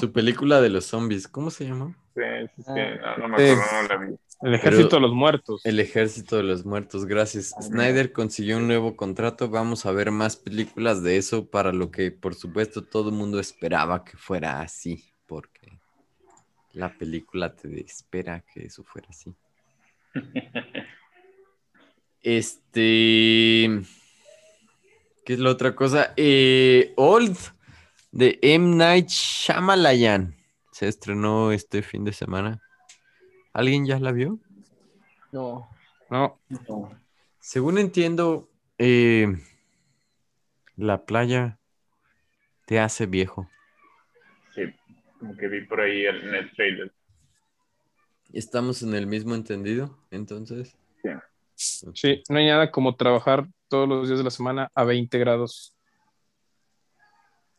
Su película de los zombies, ¿cómo se llamó? Sí, sí, sí, Ah. no, no me Sí. acuerdo, no la vi. El ejército Pero- de los muertos. El Ejército de los Muertos, gracias. Snyder consiguió un nuevo contrato. Vamos a ver más películas de eso para lo que, por supuesto, todo el mundo esperaba que fuera así, porque la película te espera que eso fuera así. Este. ¿Qué es la otra cosa? Eh, Old de M. Night Shyamalan se estrenó este fin de semana. ¿Alguien ya la vio? No. No, no. Según entiendo, eh, la playa te hace viejo. Sí, como que vi por ahí el- en el trailer. ¿Estamos en el mismo entendido? Entonces. sí, no hay nada como trabajar todos los días de la semana a 20 grados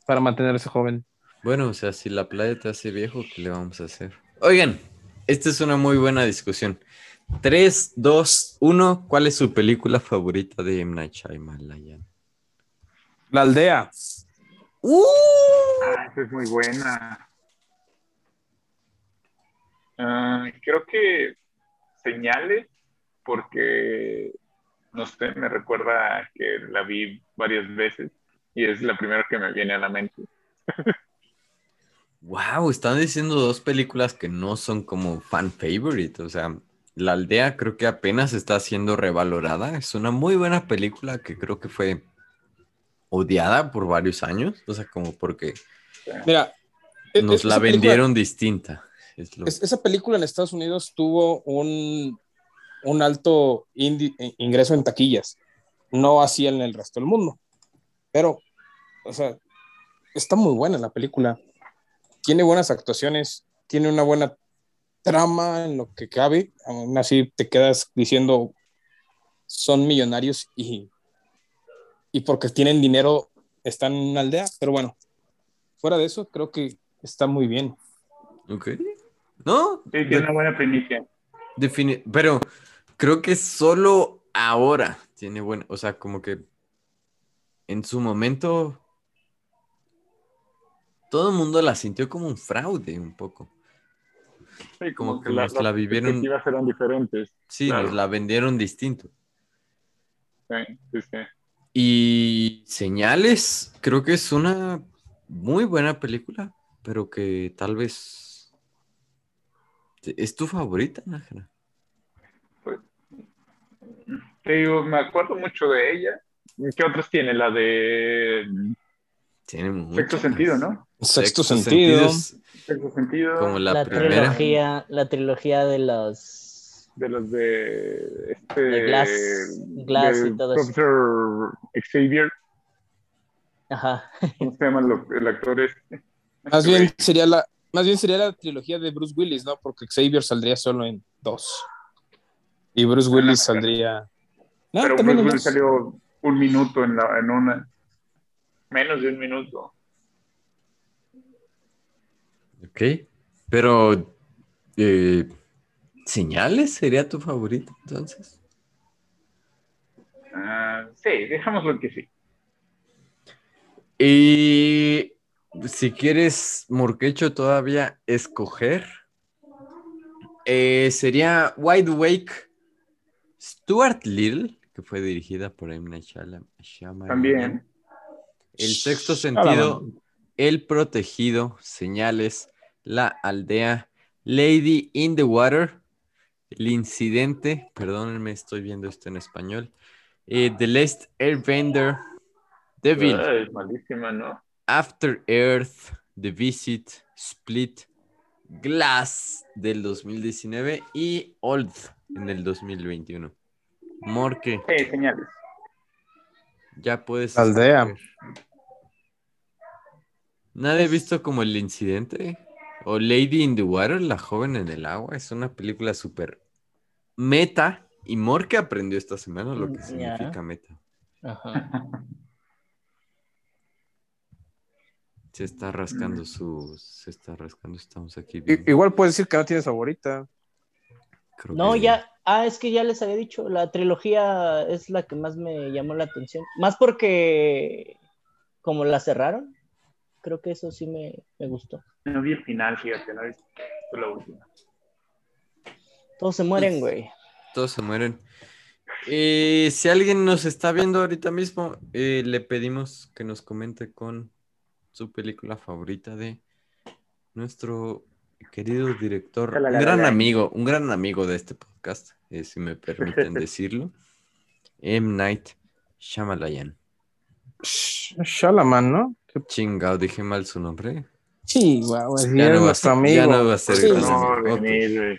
para mantenerse joven. Bueno, o sea, si la playa te hace viejo, ¿qué le vamos a hacer? Oigan, esta es una muy buena discusión. 3, 2, 1. ¿Cuál es su película favorita de M. Night Shyamalan? La aldea. ¡Uh! Ah, esa es muy buena. Ah, creo que señales, porque no sé, me recuerda que la vi varias veces y es la primera que me viene a la mente. Wow, están diciendo dos películas que no son como fan favorite. O sea, La aldea creo que apenas está siendo revalorada. Es una muy buena película que creo que fue odiada por varios años, o sea, como porque Mira, e- nos esa la película- vendieron distinta. es lo- es- esa película en Estados Unidos tuvo un, un alto eh, ingreso en taquillas, no así en el resto del mundo. Pero, o sea, está muy buena la película. Tiene buenas actuaciones, tiene una buena trama en lo que cabe. Aún así te quedas diciendo, son millonarios y, y porque tienen dinero están en una aldea. Pero bueno, fuera de eso, creo que está muy bien. Ok. No, Sí, tiene una buena primicia. defini- pero creo que solo ahora tiene bueno, o sea, como que en su momento todo el mundo la sintió como un fraude un poco. Sí, Como que nos la vivieron- expectativas eran diferentes. Sí, Claro. nos la vendieron distinto. Sí, sí, sí. Y Señales, creo que es una muy buena película, pero que tal vez es tu favorita, Nájera. Te digo, me acuerdo mucho de ella. ¿Qué otras tiene? La de Tiene muchas. Sexto Sentido, ¿no? Sexto, sentido. Sexto Sentido. como la, La, primera. trilogía, la trilogía de los De los de. Este, De Glass- Glass de y todo eso. Profesor Xavier. ajá. ¿Cómo se llama lo- el actor este? Más bien sería la, más bien sería la trilogía de Bruce Willis, ¿no? Porque Xavier saldría solo en dos. Y Bruce Willis saldría. No, Pero Bruce Willis salió un minuto en, la, en una. Menos de un minuto. Ok. Pero. eh, ¿Señales sería tu favorita entonces? Ah, sí, dejémoslo que sí. Y si quieres, Morquecho, todavía escoger, eh, sería Wide Awake Stuart Little, que fue dirigida por M. Night Shyamalan. También. El sexto Shyamalan. sentido, El protegido, Señales, La aldea, Lady in the Water, El incidente, perdónenme, estoy viendo esto en español, eh, The Last Airbender, Devil. Es malísima, ¿no? After Earth, The Visit, Split, Glass del 2019 y Old en el 2021. Morque, Sí, señales. ya puedes. Aldea. Nadie ha visto como el incidente. O Lady in the Water, la joven en el agua. Es una película súper meta. Y Morque aprendió esta semana lo que significa meta. Ajá. Se está rascando su. Se está rascando. Estamos aquí. Viendo. Igual puedes decir que no tienes favorita. Creo No, que- ya, ah, es que ya les había dicho, la trilogía es la que más me llamó la atención. Más porque, como la cerraron, creo que eso sí me, me gustó. No vi el final, fíjate, no vi fue la última. Todos se mueren, güey. Todos se mueren. Eh, si alguien nos está viendo ahorita mismo, eh, le pedimos que nos comente con su película favorita de nuestro querido director, un gran amigo, un gran amigo de este podcast, eh, si me permiten decirlo, M. Night Shyamalan. Sh- Shalaman, ¿no? Qué Chingado, dije mal su nombre. Sí, guau, es Ya no va a ser- amigo. ya no va a ser Sí. No.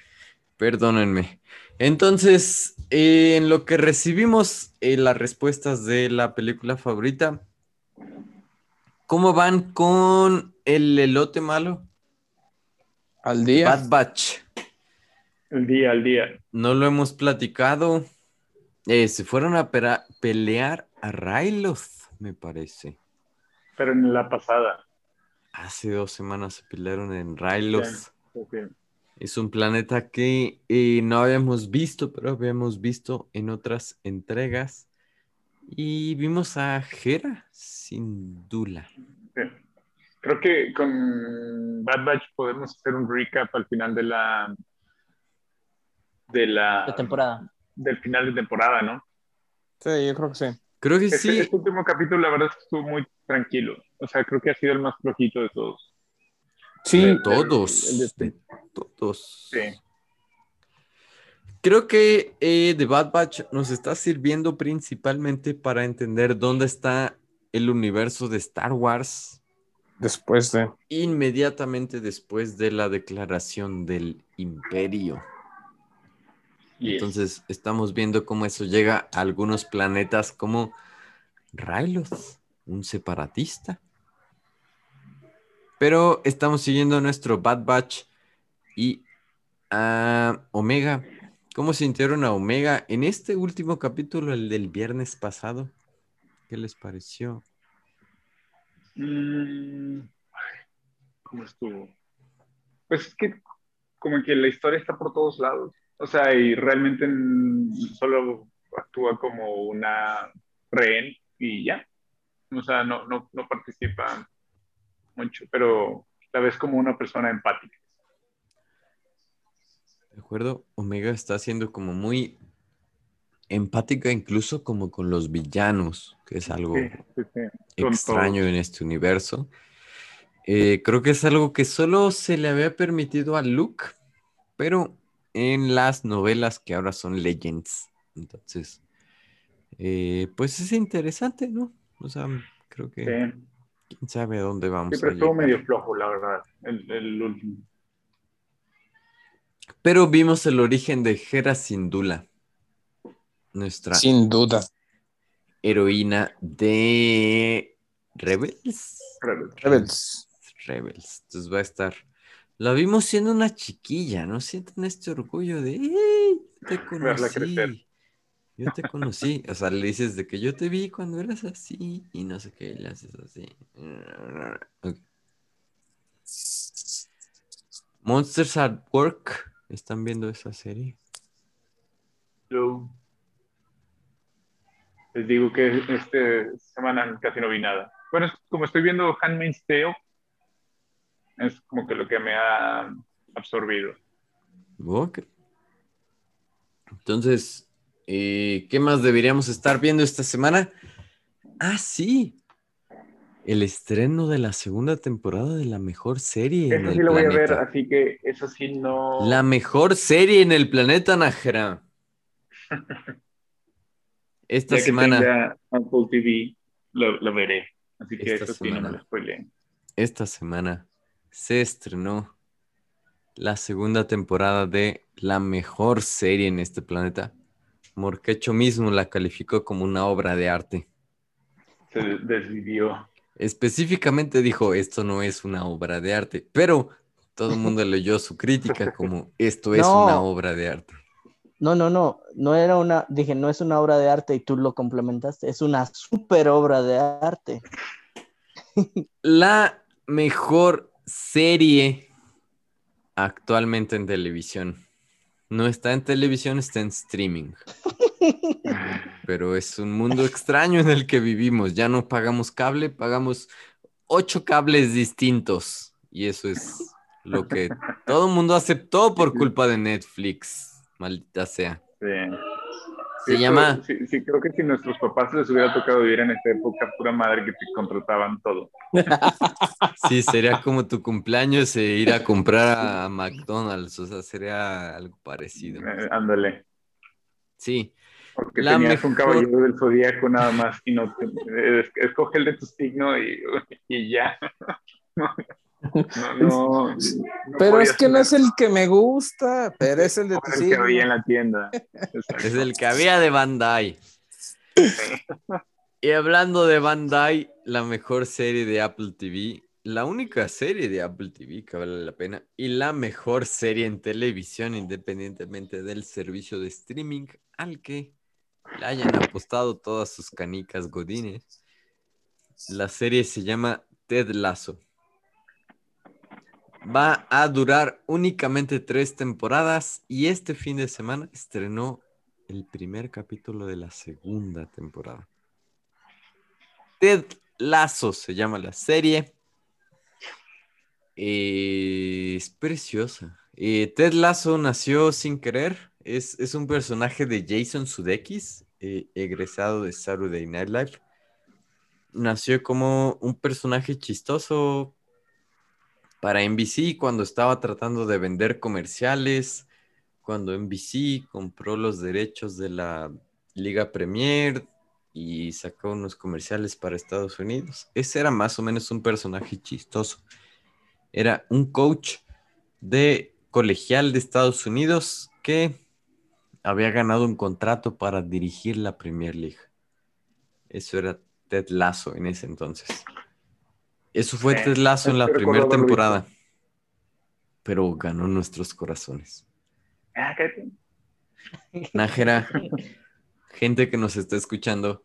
Perdónenme. Entonces, eh, en lo que recibimos eh, las respuestas de la película favorita, ¿cómo van con el elote malo? Al día. Bad Batch. El día, al día. No lo hemos platicado. Eh, se fueron a pelear a Ryloth, me parece. Pero en la pasada. Hace dos semanas se pelearon en Ryloth. Es un planeta que eh, no habíamos visto, pero habíamos visto en otras entregas. Y vimos a Hera sin Dula. Creo que con Bad Batch podemos hacer un recap al final de la de la De temporada. del final de temporada, ¿no? Sí, yo creo que sí. Creo que Este, sí. este último capítulo, la verdad, es que estuvo muy tranquilo. O sea, creo que ha sido el más flojito de todos. Sí, De todos. el de este. de todos. Sí. Creo que eh, The Bad Batch nos está sirviendo principalmente para entender dónde está el universo de Star Wars Después de. inmediatamente después de la declaración del imperio. Yes. Entonces estamos viendo cómo eso llega a algunos planetas como Ryloth, un separatista. Pero estamos siguiendo a nuestro Bad Batch y a Omega. ¿Cómo sintieron a Omega en este último capítulo, el del viernes pasado? ¿Qué les pareció? Mm, ¿Cómo estuvo? Pues es que como que la historia está por todos lados. O sea, y realmente solo actúa como una rehén y ya. O sea, no, no, no participa mucho, pero la ves como una persona empática. ¿De acuerdo? Omega está siendo como muy empática incluso como con los villanos, que es algo Sí, sí, sí. Con extraño todos. en este universo. Eh, creo que es algo que solo se le había permitido a Luke, pero en las novelas que ahora son Legends. Entonces, eh, pues es interesante, ¿no? O sea, creo que quién sabe a dónde vamos. A estuvo medio flojo, la verdad, el, el último. Pero vimos el origen de Hera Syndulla, nuestra Sin duda. heroína de Rebels. Rebels. Rebels. Entonces va a estar. La vimos siendo una chiquilla, ¿no? Sienten este orgullo de, ¡Ey! Yo te conocí. Yo te conocí. O sea, le dices de que yo te vi cuando eras así y no sé qué, le haces así. Ok. Monsters at Work. ¿Están viendo esa serie? Yo les digo que esta semana casi no vi nada. Bueno, es como estoy viendo Handmaid's Tale, es como que lo que me ha absorbido. Ok. Entonces, eh, ¿qué más deberíamos estar viendo esta semana? Ah, sí. El estreno de la segunda temporada de la mejor serie en Eso el sí lo voy a ver, así que eso sí no... La mejor serie en el planeta, Najera. Esta ya que semana, tenga Apple TV, lo, lo veré. Así que Esta eso sí no me semana. lo spoileen. esta semana se estrenó la segunda temporada de la mejor serie en este planeta. Morquecho mismo la calificó como una obra de arte. Se desvivió. Específicamente dijo, esto no es una obra de arte, pero todo el mundo leyó su crítica como, esto es No. una obra de arte. No, no, no, no era una, dije, no es una obra de arte y tú lo complementaste, es una super obra de arte. La mejor serie actualmente en televisión. No está en televisión, está en streaming. Pero es un mundo extraño en el que vivimos. Ya no pagamos cable, pagamos ocho cables distintos. Y eso es lo que todo el mundo aceptó por culpa de Netflix. Maldita sea. Sí. Se Sí, llama Sí, sí, creo que si nuestros papás les hubiera tocado vivir en esta época, pura madre que te contrataban todo. Sí, sería como tu cumpleaños e ir a comprar a McDonald's, o sea, sería algo parecido. Eh, ándale. Sí, Porque La tenías un caballero del zodíaco nada más y no te, es- escoge el de tu signo y, y ya. No, no, no Pero es que no es el que me gusta, pero es el de tu el que había en la tienda. Es el que había de Bandai. Y hablando de Bandai, la mejor serie de Apple TV, la única serie de Apple TV que vale la pena, y la mejor serie en televisión, independientemente del servicio de streaming al que le hayan apostado todas sus canicas godines. La serie se llama Ted Lasso. Va a durar únicamente tres temporadas y este fin de semana estrenó el primer capítulo de la segunda temporada. Ted Lasso se llama la serie. Eh, es preciosa. Eh, Ted Lasso nació sin querer. Es, es un personaje de Jason Sudeikis, eh, egresado de Saturday Night Live. Nació como un personaje chistoso para NBC cuando estaba tratando de vender comerciales, cuando NBC compró los derechos de la Liga Premier y sacó unos comerciales para Estados Unidos. Ese era más o menos un personaje chistoso. Era un coach de colegial de Estados Unidos que había ganado un contrato para dirigir la Premier League. Eso era Ted Lasso en ese entonces. Eso fue Ted Lasso en la primera temporada. Pero ganó nuestros corazones. Ah, cállate. Nájera, gente que nos está escuchando,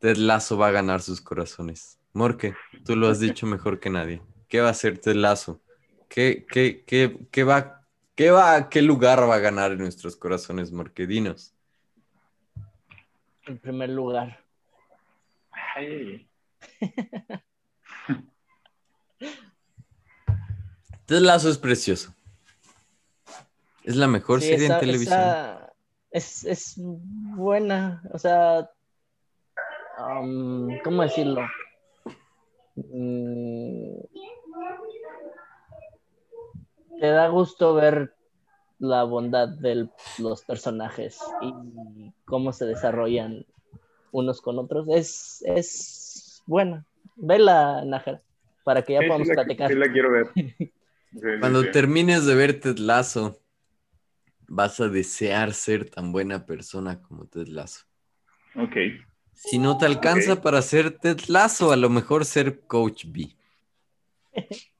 Ted Lasso va a ganar sus corazones. Morque, tú lo has dicho mejor que nadie. ¿Qué va a hacer Ted Lasso? ¿Qué, qué, qué, qué va, qué va, qué lugar va a ganar en nuestros corazones, Morque? Dinos. En primer lugar. Ay, Ted Lasso es precioso. Es la mejor Sí, serie en televisión. es, es buena, o sea, um, ¿cómo decirlo? Mm, te da gusto ver la bondad de los personajes y cómo se desarrollan unos con otros. Es, es buena. Vela, Nájera, para que ya sí, sí podamos la, platicar. sí la quiero ver. Cuando termines de ver Ted Lasso, vas a desear ser tan buena persona como Ted Lasso. Ok. Si no te alcanza para ser Ted Lasso, a lo mejor ser Coach B.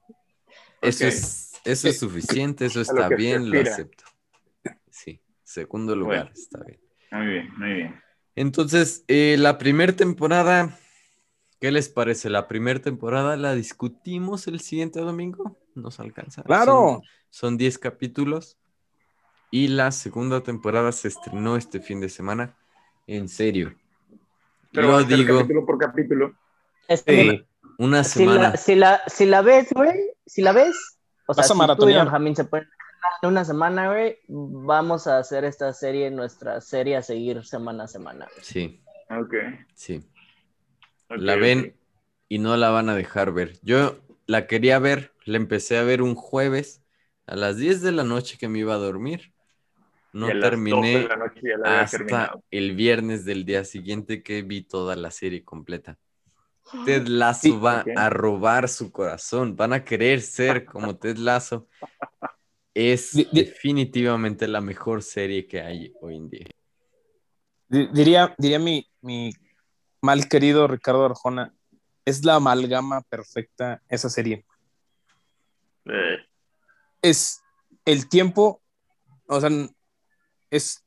Eso, es, eso es suficiente, eso está bien, lo acepto. Sí, segundo lugar, Bueno. está bien. Muy bien, muy bien. Entonces, eh, la primera temporada, ¿qué les parece? La primera temporada la discutimos el siguiente domingo, nos alcanza. Claro. Son- Son 10 capítulos. Y la segunda temporada se estrenó este fin de semana. En serio. Pero ser digo, capítulo por capítulo. Este, una Si semana. la, si, la, si la ves, güey, si la ves, o sea, Vas a si tú y. Benjamín se pueden en una semana, güey, vamos a hacer esta serie, nuestra serie a seguir semana a semana. güey. Sí, Ok. sí. ok, la ven y no la van a dejar ver. Yo la quería ver, la empecé a ver un jueves a las 10 de la noche que me iba a dormir. No Y a las 12 terminé de la noche ya la hasta terminado. el viernes del día siguiente que vi toda la serie completa. Ted Lasso Sí, va a robar su corazón, van a querer ser como Ted Lasso. Es definitivamente la mejor serie que hay hoy en día. Di- Diría, diría mi, mi mal querido Ricardo Arjona, es la amalgama perfecta esa serie. Eh, Es el tiempo, o sea, es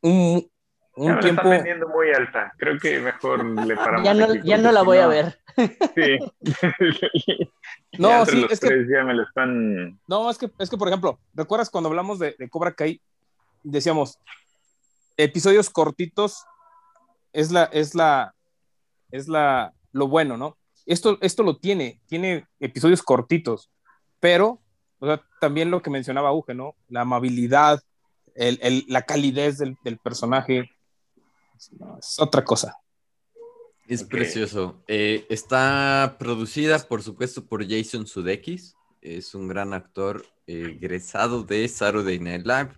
un, tiempo. están vendiendo muy alta. Creo que mejor le paramos Ya no, ya no la voy a ver. Sí. No, sí, los es que tres ya me lo están... No, es que, es que, por ejemplo, ¿recuerdas cuando hablamos de, de Cobra Kai? Decíamos, episodios cortitos es la, es la, es la, lo bueno, ¿no? Esto, esto lo tiene, tiene episodios cortitos, pero, o sea, también lo que mencionaba Uge, ¿no? La amabilidad, el, el- la calidez del, del personaje, no, es otra cosa. Es precioso. Eh, está producida, por supuesto, por Jason Sudeikis. Es un gran actor eh, egresado de Saturday Night Live.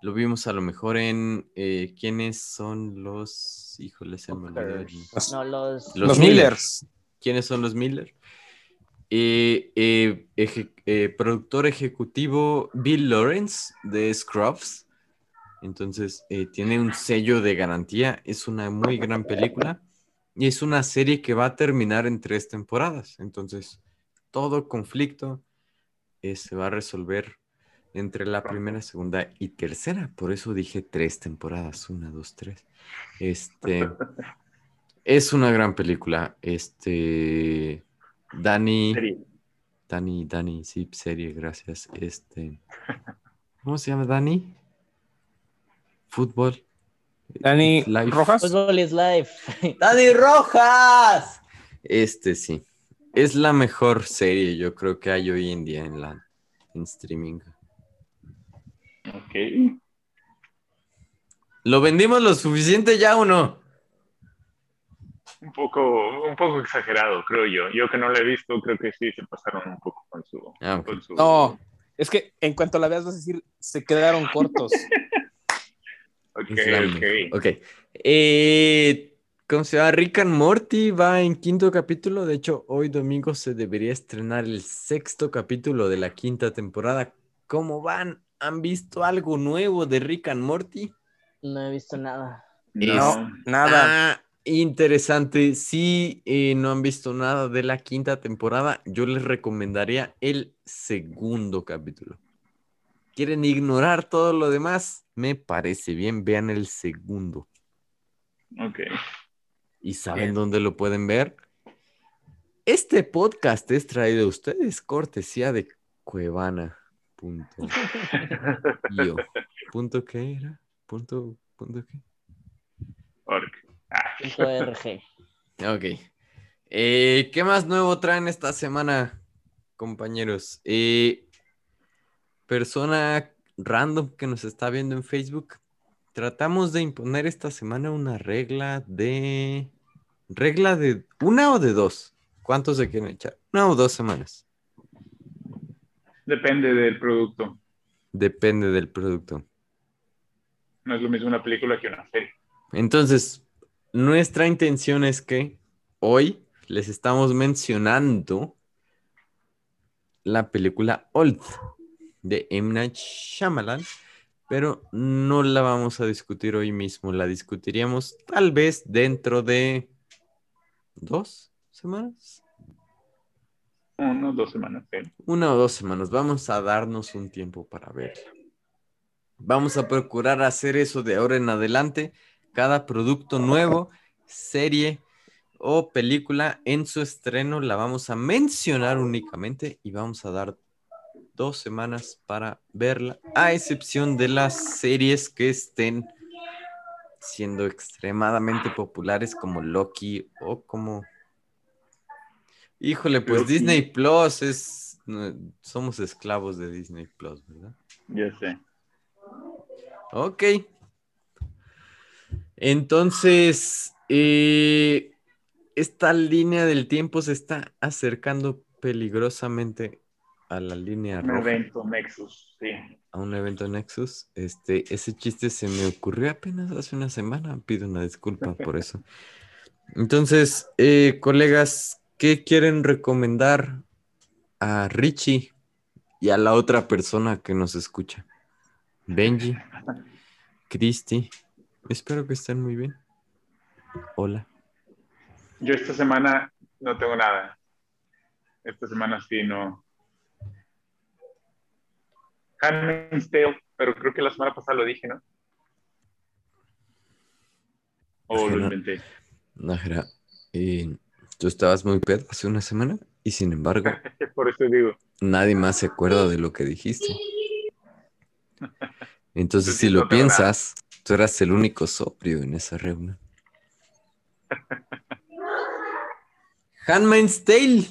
Lo vimos a lo mejor en eh, ¿Quiénes son los... Híjole, se me olvidó. No, los... Los Los, Miller. Millers. ¿Quiénes son los Miller? Eh, eh, eje- eh, productor ejecutivo Bill Lawrence de Scrubs. Entonces, eh, tiene un sello de garantía. Es una muy gran película. Y es una serie que va a terminar en tres temporadas. Entonces, todo conflicto eh, se va a resolver entre la primera, segunda y tercera. Por eso dije tres temporadas. Una, dos, tres. Este. Es una gran película. Este. Dani. serie. Dani, Dani, sí, serie, gracias. Este. ¿Cómo se llama Dani? Fútbol. Dani Life. Rojas. Football is life. ¡Dani Rojas! Este sí. Es la mejor serie, yo creo que hay hoy en día en la en streaming. Ok. ¿Lo vendimos lo suficiente ya o no? Un poco, un poco exagerado, creo yo. Yo que no lo he visto, creo que sí se pasaron un poco con su... Ah, ok. con su- No, es que en cuanto la veas vas a decir, se quedaron cortos. Ok, ok. mejor. Ok. Eh, ¿Cómo se llama? Rick and Morty va en quinto capítulo. De hecho, hoy domingo se debería estrenar el sexto capítulo de la quinta temporada. ¿Cómo van? ¿Han visto algo nuevo de Rick and Morty? No he visto nada. No, nada. Ah, interesante. Si eh, no han visto nada de la quinta temporada, yo les recomendaría el segundo capítulo. ¿Quieren ignorar todo lo demás? Me parece bien. Vean el segundo. Ok. ¿Y saben dónde lo pueden ver? Este podcast es traído a ustedes cortesía de Cuevana. Punto. io. ¿Punto qué era? ¿Punto, punto qué? Org. Ah. Ok. Eh, ¿Qué más nuevo traen esta semana, compañeros? Eh, persona random que nos está viendo en Facebook. Tratamos de imponer esta semana una regla de... ¿Regla de una o de dos? ¿Cuántos se quieren echar? Una o dos semanas. Depende del producto. Depende del producto. No es lo mismo una película que una serie. Entonces, nuestra intención es que hoy les estamos mencionando la película Old de M. Night Shyamalan, pero no la vamos a discutir hoy mismo. La discutiríamos tal vez dentro de dos semanas. Uno, dos semanas. Una o dos semanas. Vamos a darnos un tiempo para verla. Vamos a procurar hacer eso de ahora en adelante. Cada producto nuevo, serie o película en su estreno la vamos a mencionar únicamente y vamos a dar dos semanas para verla, a excepción de las series que estén siendo extremadamente populares como Loki o como... Híjole, pues. Disney Plus es... Somos esclavos de Disney Plus, ¿verdad? Ya sé. Ok. Entonces, eh, esta línea del tiempo se está acercando peligrosamente a la línea Un roja, evento Nexus, sí. a un evento Nexus. Este, ese chiste se me ocurrió apenas hace una semana. Pido una disculpa por eso. Entonces, eh, colegas, ¿qué quieren recomendar a Richie y a la otra persona que nos escucha? Benji, Cristi, espero que estén muy bien. Hola. Yo esta semana no tengo nada. Esta semana sí no. Handmaid's Tale, pero creo que la semana pasada lo dije, ¿no? O lo Ajá. inventé. Eh, tú estabas muy pedo hace una semana y sin embargo Por eso digo. nadie más se acuerda de lo que dijiste. Entonces, si lo piensas, tú eras el único sobrio en esa reunión. Handmaid's Tale.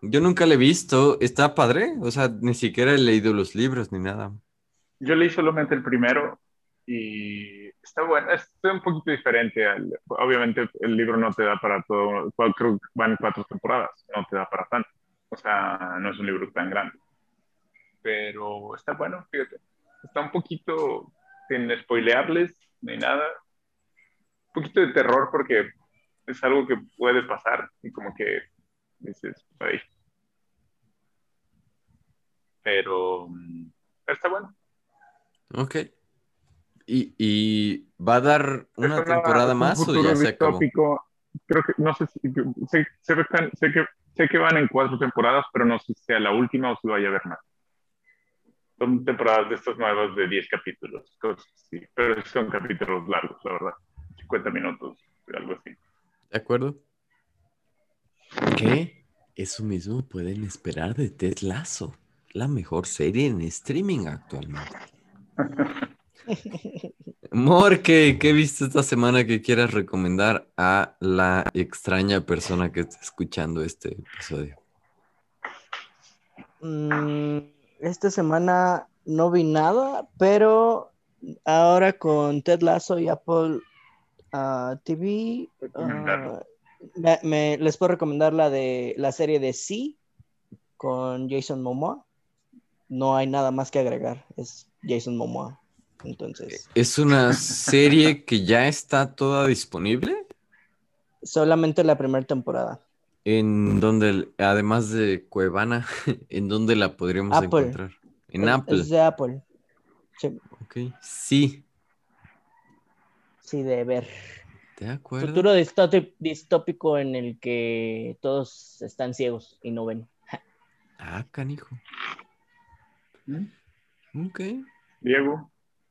Yo nunca la he visto. ¿Está padre? O sea, ni siquiera he leído los libros ni nada. Yo leí solamente el primero y está bueno, es un poquito diferente. obviamente el libro no te da para todo, creo que van cuatro temporadas, no te da para tanto. O sea, no es un libro tan grande. Pero está bueno, fíjate. Está un poquito, sin spoilearles ni nada, un poquito de terror porque es algo que puede pasar y como que dices, ahí. Pero mm, está bueno. Ok. ¿Y, y va a dar Es una temporada es un más o ya se acabó? Creo que, no sé si, sé, sé sé que, sé que van en cuatro temporadas, pero no sé si sea la última o si vaya a haber más. Son temporadas de estas nuevas de 10 capítulos, cosas así. Pero son capítulos largos, la verdad. 50 minutos, algo así. ¿De acuerdo? ¿Qué? Eso mismo pueden esperar de Ted Lasso, la mejor serie en streaming actualmente. Mor, ¿qué, qué viste esta semana que quieras recomendar a la extraña persona que está escuchando este episodio? Mm, esta semana no vi nada, pero ahora con Ted Lasso y Apple ah, TV, ah, me- me- les puedo recomendar la de la serie de Sí con Jason Momoa. No hay nada más que agregar, es Jason Momoa. Entonces, ¿Es una serie que ya está toda disponible? Solamente la primera temporada. En donde, además de Cuevana, ¿en dónde la podríamos Apple. encontrar? En Es- Apple. Es de Apple. Sí, Ok. Sí, sí, de ver. ¿de acuerdo? Futuro distópi- distópico en el que todos están ciegos y no ven. Ah, canijo. ¿Mm? Ok. Diego,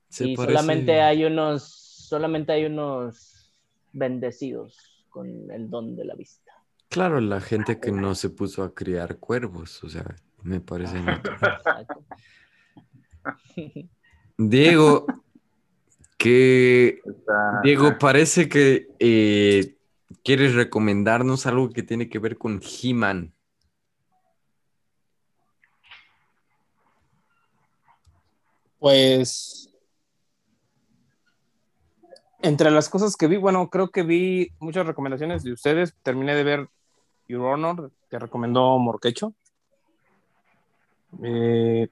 Se y parece- solamente hay unos, solamente hay unos bendecidos con el don de la vista. Claro, la gente que no se puso a criar cuervos, o sea, me parece natural. Diego, que Diego, parece que eh, quieres recomendarnos algo que tiene que ver con He-Man. Pues. Entre las cosas que vi, bueno, creo que vi muchas recomendaciones de ustedes. Terminé de ver Your Honor, que recomendó Morquecho. Eh,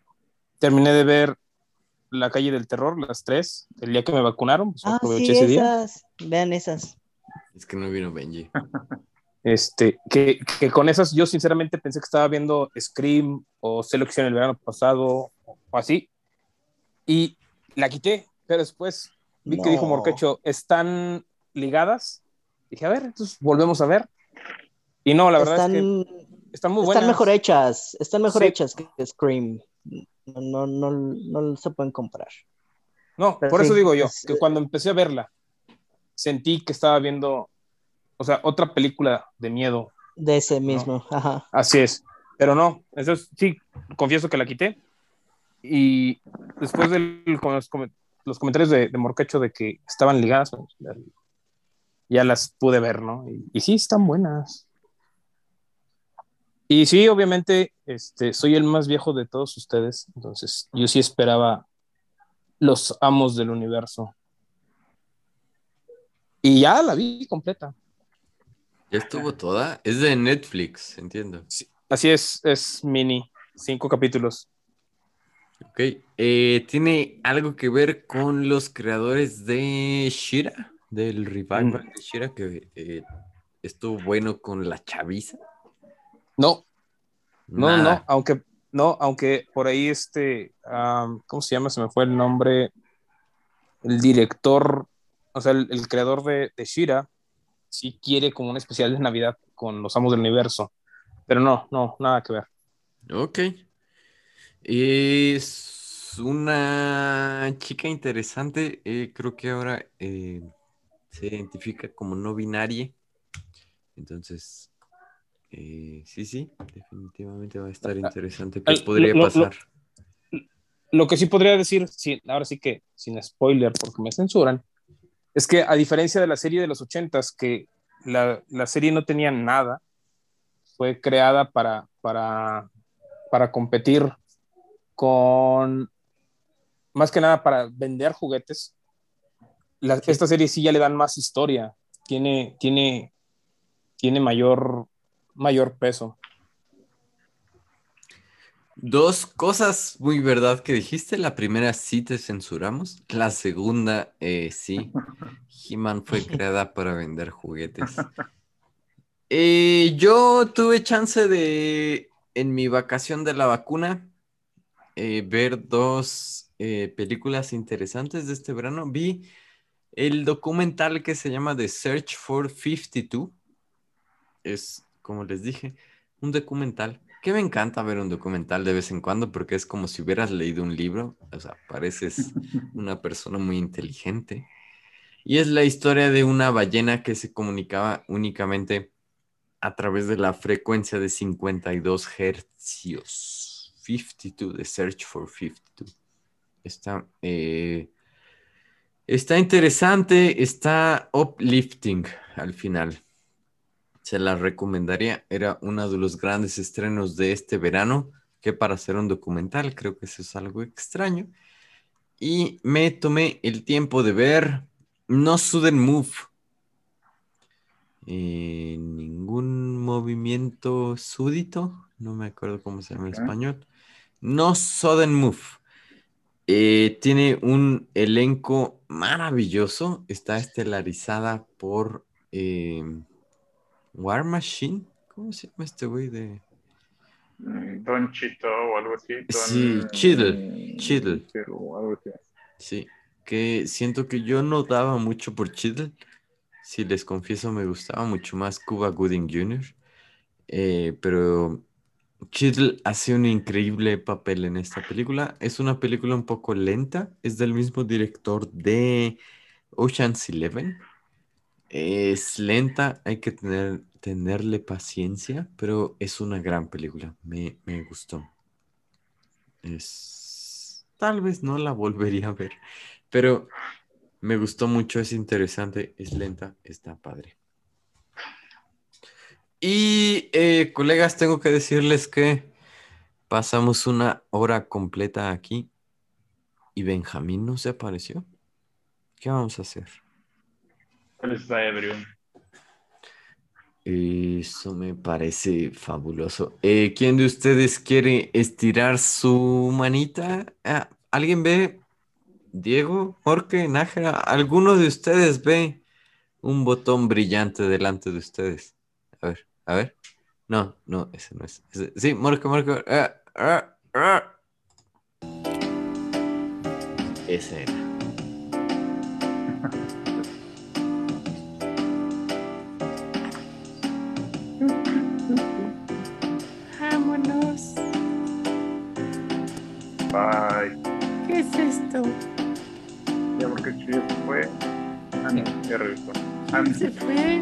terminé de ver La calle del terror, las tres, el día que me vacunaron. Pues Ah, aproveché sí, ese día. esas. Vean esas. Es que no vino Benji. Este, que, que con esas yo sinceramente pensé que estaba viendo Scream o Selección el verano pasado o así. Y la quité, pero después vi que dijo Morquecho, están ligadas. Dije, a ver, entonces volvemos a ver. Y no, la verdad están, es que están muy buenas. están mejor hechas. Están mejor Sí. hechas que Scream. No, no, no, no se pueden comparar. No, Pero por eso digo yo, es- que cuando empecé a verla, sentí que estaba viendo, o sea, otra película de miedo. De ese mismo. Ajá. Así es. Pero no, entonces sí, confieso que la quité. Y después de los, los comentarios de, de Morquecho de que estaban ligadas, ya, las pude ver, ¿no? Y, y sí, están buenas. Y sí, obviamente, este, soy el más viejo de todos ustedes, entonces yo sí esperaba los amos del universo. Y ya la vi completa. Ya estuvo toda. Es de Netflix, entiendo. Así es, es mini, cinco capítulos. Ok. eh, ¿Tiene algo que ver con los creadores de Shira? Del revival Mm. de Shira que eh, estuvo bueno con la chaviza. No, no, no, aunque, no, aunque por ahí este, am, ¿cómo se llama? Se me fue el nombre. El director, o sea, el, el creador de, de Shira, sí quiere como un especial de Navidad con los amos del universo. Pero no, no, nada que ver. Ok. Es una chica interesante. eh, creo que ahora eh, se identifica como no binaria. Entonces, eh, sí, sí, definitivamente va a estar interesante. ¿Qué podría lo- lo- pasar? Lo que sí podría decir, sí, ahora sí que sin spoiler, porque me censuran, es que a diferencia de la serie de los ochentas, que la, la serie no tenía nada, fue creada para, para, para competir con, más que nada para vender juguetes. La- Esta serie sí ya le dan más historia, tiene, tiene, tiene mayor, mayor peso. Dos cosas muy verdad que dijiste. La primera sí te censuramos. La segunda, eh, sí. He-Man fue creada para vender juguetes. Eh, yo tuve chance de, en mi vacación de la vacuna, eh, ver dos eh, películas interesantes de este verano. Vi el documental que se llama The Search for 52. Es, como les dije, un documental que me encanta ver un documental de vez en cuando porque es como si hubieras leído un libro, o sea, pareces una persona muy inteligente. Y es la historia de una ballena que se comunicaba únicamente a través de la frecuencia de 52 hercios. 52, The Search for 52. Está, eh, está interesante, está uplifting al final se la recomendaría. Era uno de los grandes estrenos de este verano, que para hacer un documental creo que eso es algo extraño. Y me tomé el tiempo de ver No Sudden Move. Eh, ningún movimiento súdito, no me acuerdo cómo se llama en español. No Sudden Move. Eh, tiene un elenco maravilloso. Está estelarizada por eh, War Machine. ¿Cómo se llama este güey de...? Mm, Don Chito o algo así. Don- Sí, o algo así. Sí, que siento que yo no daba mucho por Cheadle. Si les confieso, me gustaba mucho más Cuba Gooding Jr. Eh, pero Cheadle hace un increíble papel en esta película. Es una película un poco lenta. Es del mismo director de Ocean's Eleven. Es lenta, hay que tener, tenerle paciencia, pero es una gran película. Me, me gustó. Es... Tal vez no la volvería a ver, pero me gustó mucho, es interesante, es lenta, está padre. Y eh, colegas, tengo que decirles que pasamos una hora completa aquí y Benjamín no se apareció. ¿Qué vamos a hacer? Él está ebrio. Eso me parece fabuloso. Eh, ¿quién de ustedes quiere estirar su manita? Ah, ¿Alguien ve? Diego, Jorge, Nájera, ¿alguno de ustedes ve un botón brillante delante de ustedes? A ver, a ver. No, no, ese no es. Ese- sí, Morque, Morque. ah, ah, ah. Ese era. Vámonos. Bye. ¿Qué es esto? Ya porque Chuyo se fue. Ah, no, ya regresó. Ah, no. Se fue.